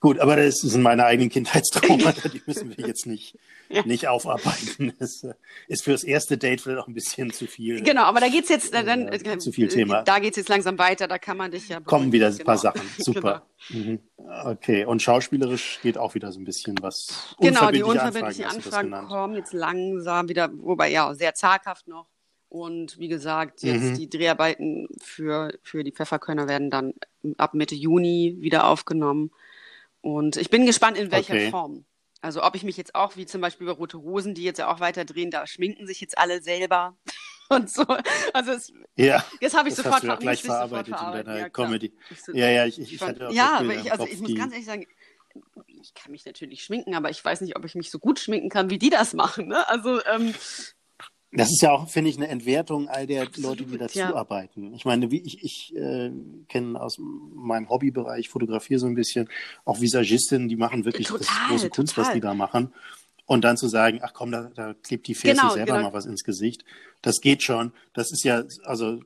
Gut, aber das sind meine eigenen Kindheitstraumata, die müssen wir jetzt nicht, ja. nicht aufarbeiten. Das äh, ist für das erste Date vielleicht auch ein bisschen zu viel. Genau, aber da geht es jetzt äh, dann, äh, zu viel Thema. Da geht es jetzt langsam weiter, da kann man dich ja. Kommen wieder ein genau. paar Sachen. Super. genau. mhm. Okay, und schauspielerisch geht auch wieder so ein bisschen was. Genau, die unverbindlichen Anfragen, Anfragen kommen jetzt langsam wieder, wobei ja, sehr zaghaft noch. Und wie gesagt, jetzt mhm. die Dreharbeiten für, für die Pfefferkörner werden dann ab Mitte Juni wieder aufgenommen. Und ich bin gespannt, in welcher okay. Form. Also ob ich mich jetzt auch, wie zum Beispiel bei Rote Rosen, die jetzt ja auch weiter drehen, da schminken sich jetzt alle selber und so. Also es, ja, das habe ich das sofort, hast du ja gleich verarbeitet sofort in deiner ja, Comedy. So, ja, ja, ich, ich, ich hatte auch Ja, aber ich, also ich muss ganz ehrlich sagen, ich kann mich natürlich schminken, aber ich weiß nicht, ob ich mich so gut schminken kann, wie die das machen. Ne? Also ähm, das ist ja auch, finde ich, eine Entwertung all der Leute, die dazu ja. arbeiten. Ich meine, wie ich, ich äh, kenne aus meinem Hobbybereich, fotografiere so ein bisschen, auch Visagistinnen, die machen wirklich total, das große Kunst, was die da machen. Und dann zu sagen, ach komm, da, da klebt die Ferse genau, selber genau. mal was ins Gesicht. Das geht schon. Das ist ja, also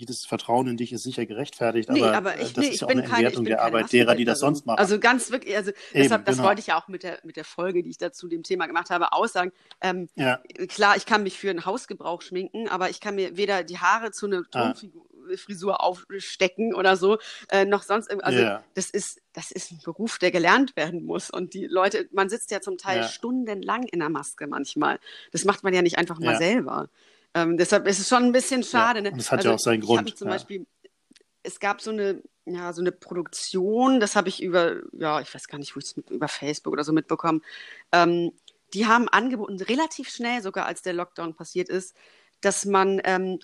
jedes Vertrauen in dich ist sicher gerechtfertigt, nee, aber, aber äh, ich, das nee, ist ja auch eine keine, Entwertung der Arbeit derer, die das sonst machen. Also ganz wirklich, also Eben, deshalb, das genau. wollte ich ja auch mit der, mit der Folge, die ich dazu dem Thema gemacht habe, aussagen. Ähm, ja. Klar, ich kann mich für einen Hausgebrauch schminken, aber ich kann mir weder die Haare zu einer ah. Tonfrisur aufstecken oder so, äh, noch sonst Also yeah. das ist, das ist ein Beruf, der gelernt werden muss. Und die Leute, man sitzt ja zum Teil ja. stundenlang in der Maske manchmal. Das macht man ja nicht einfach mal ja. selber. Ähm, deshalb ist es schon ein bisschen schade. Ja, ne? Das hat also, ja auch seinen Grund. Zum ja. Beispiel, es gab so eine, ja, so eine Produktion, das habe ich über, ja, ich weiß gar nicht, wo ich es über Facebook oder so mitbekommen. Ähm, die haben angeboten, relativ schnell sogar, als der Lockdown passiert ist, dass man, ähm,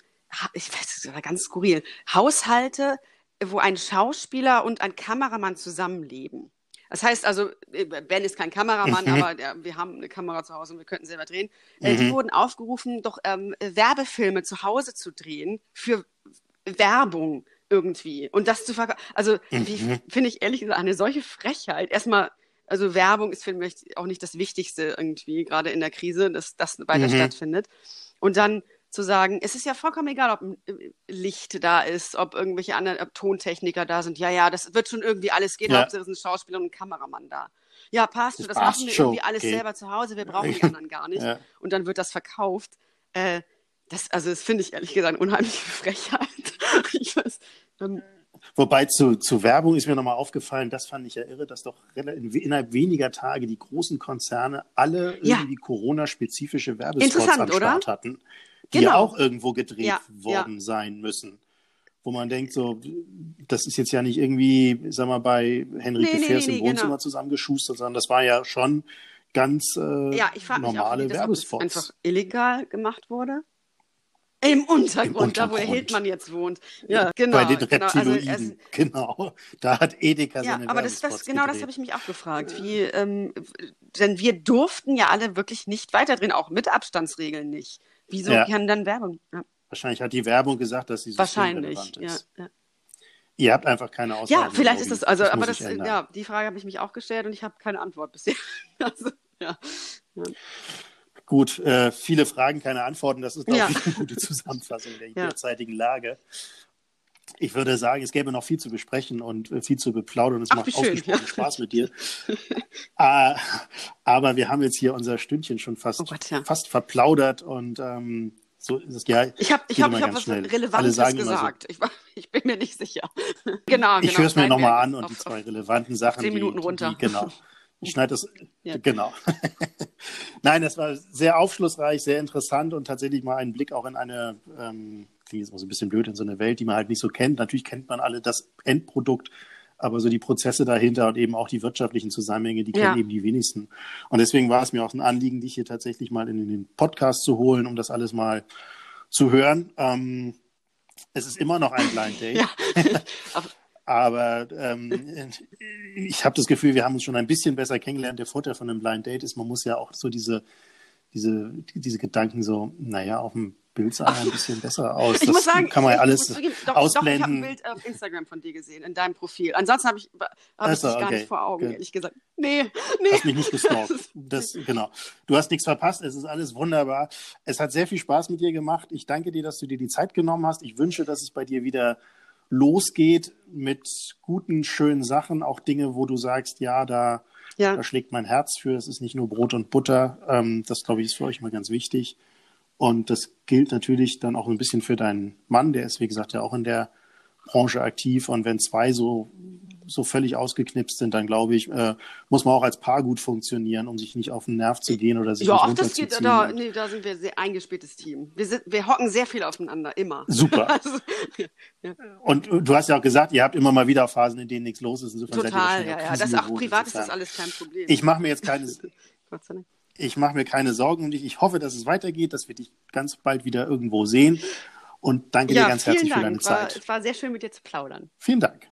ich weiß, das war ganz skurril, Haushalte, wo ein Schauspieler und ein Kameramann zusammenleben. Das heißt also, äh, Ben ist kein Kameramann, mhm. aber der, wir haben eine Kamera zu Hause und wir könnten selber drehen. Äh, mhm. Die wurden aufgerufen, doch ähm, Werbefilme zu Hause zu drehen für Werbung irgendwie. Und das zu verkaufen. Also, mhm. finde ich ehrlich gesagt eine solche Frechheit. Erstmal, also Werbung ist für mich auch nicht das Wichtigste irgendwie, gerade in der Krise, dass das weiter mhm. stattfindet. Und dann zu sagen, es ist ja vollkommen egal, ob ein äh, Licht da ist, ob irgendwelche anderen ob Tontechniker da sind. Ja, ja, das wird schon irgendwie alles gehen. Ja. Hauptsache ist ein Schauspieler und ein Kameramann da. Ja, passt, das, das machen wir irgendwie alles okay. selber zu Hause. Wir brauchen die anderen gar nicht. Ja. Und dann wird das verkauft. Äh, das, also, das finde ich ehrlich gesagt eine unheimliche Frechheit. weiß, ähm, Wobei zu, zu Werbung ist mir nochmal aufgefallen, das fand ich ja irre, dass doch innerhalb weniger Tage die großen Konzerne alle ja. irgendwie Corona-spezifische Werbespots am Start oder? hatten die genau. auch irgendwo gedreht ja, worden ja. sein müssen. Wo man denkt, so, das ist jetzt ja nicht irgendwie, sag mal, bei Henrike nee, Fers nee, nee, im Wohnzimmer genau. zusammengeschustert, sondern das war ja schon ganz äh, ja, ich normale mich auch, Werbespots. Das einfach illegal gemacht wurde. Im Untergrund, Im Untergrund, da wo Hildmann jetzt wohnt. Ja, genau. Bei den Reptiloiden, genau. Also, genau. Da hat Edeka ja, seine aber das, das, genau gedreht. das habe ich mich auch gefragt. Wie, ähm, denn wir durften ja alle wirklich nicht weiterdrehen, auch mit Abstandsregeln nicht. Wieso ja. kann dann Werbung? Ja. Wahrscheinlich hat die Werbung gesagt, dass sie Wahrscheinlich, ist. Ja, ja. Ihr habt einfach keine Aussage. Ja, vielleicht ist das, also, das aber das, ja, die Frage habe ich mich auch gestellt und ich habe keine Antwort bisher. also. ja. ja. Gut, äh, viele Fragen, keine Antworten. Das ist, glaube ich, eine gute Zusammenfassung der derzeitigen Lage. Ich würde sagen, es gäbe noch viel zu besprechen und äh, viel zu beplaudern. Es macht schön, ausgesprochen ja. Spaß mit dir. äh, aber wir haben jetzt hier unser Stündchen schon fast, oh Gott, ja. fast verplaudert und ähm, so ist es ja. Ich habe ich hab, ich hab was schnell. Relevantes gesagt. So, ich, ich, bin mir nicht sicher. genau, Ich genau, höre es mir nochmal an und die zwei relevanten Sachen. Zehn Minuten die, runter. Die, genau. Ich schneide das. Ja. Genau. Nein, das war sehr aufschlussreich, sehr interessant und tatsächlich mal ein Blick auch in eine ähm, klingt jetzt mal so ein bisschen blöd in so eine Welt, die man halt nicht so kennt. Natürlich kennt man alle das Endprodukt, aber so die Prozesse dahinter und eben auch die wirtschaftlichen Zusammenhänge, die kennen ja. eben die wenigsten. Und deswegen war es mir auch ein Anliegen, dich hier tatsächlich mal in den Podcast zu holen, um das alles mal zu hören. Ähm, es ist immer noch ein Blind Date. Ja. Aber ähm, ich habe das Gefühl, wir haben uns schon ein bisschen besser kennengelernt. Der Vorteil von einem Blind Date ist, man muss ja auch so diese, diese, diese Gedanken so, naja, auf dem Bild sah ein bisschen besser aus. Ich das muss sagen, kann man ja alles zugeben, doch, ausblenden. Doch, ich habe ein Bild auf Instagram von dir gesehen, in deinem Profil. Ansonsten habe ich, hab also, ich dich gar nicht vor Augen, Good. ehrlich gesagt. Nee, nee. Hast mich nicht gestalkt. Das, genau. Du hast nichts verpasst, es ist alles wunderbar. Es hat sehr viel Spaß mit dir gemacht. Ich danke dir, dass du dir die Zeit genommen hast. Ich wünsche, dass es bei dir wieder losgeht mit guten, schönen Sachen, auch Dinge, wo du sagst, ja, da, ja. da schlägt mein Herz für. Es ist nicht nur Brot und Butter. Ähm, das, glaube ich, ist für euch immer ganz wichtig. Und das gilt natürlich dann auch ein bisschen für deinen Mann, der ist, wie gesagt, ja auch in der Branche aktiv. Und wenn zwei so, so völlig ausgeknipst sind, dann glaube ich, äh, muss man auch als Paar gut funktionieren, um sich nicht auf den Nerv zu gehen oder sich ja, nicht ach, das geht, da, nee, da sind wir ein sehr eingespieltes Team. Wir, sind, wir hocken sehr viel aufeinander, immer. Super. also, ja. Und du hast ja auch gesagt, ihr habt immer mal wieder Phasen, in denen nichts los ist. Insofern Total, ja, ja. Das auch privat ist das alles kein Problem. Ich mache mir jetzt keine... Ich mache mir keine Sorgen um dich. Ich hoffe, dass es weitergeht, dass wir dich ganz bald wieder irgendwo sehen. Und danke ja, dir ganz herzlich Dank. für deine Zeit. War, es war sehr schön, mit dir zu plaudern. Vielen Dank.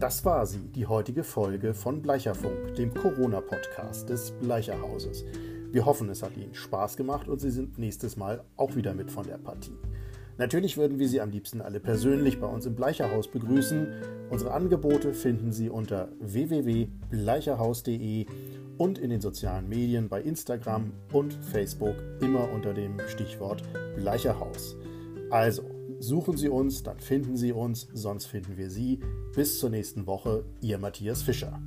Das war sie, die heutige Folge von Bleicherfunk, dem Corona-Podcast des Bleicherhauses. Wir hoffen, es hat Ihnen Spaß gemacht und Sie sind nächstes Mal auch wieder mit von der Partie. Natürlich würden wir Sie am liebsten alle persönlich bei uns im Bleicherhaus begrüßen. Unsere Angebote finden Sie unter www.bleicherhaus.de und in den sozialen Medien bei Instagram und Facebook immer unter dem Stichwort Bleicherhaus. Also, suchen Sie uns, dann finden Sie uns, sonst finden wir Sie. Bis zur nächsten Woche, Ihr Matthias Fischer.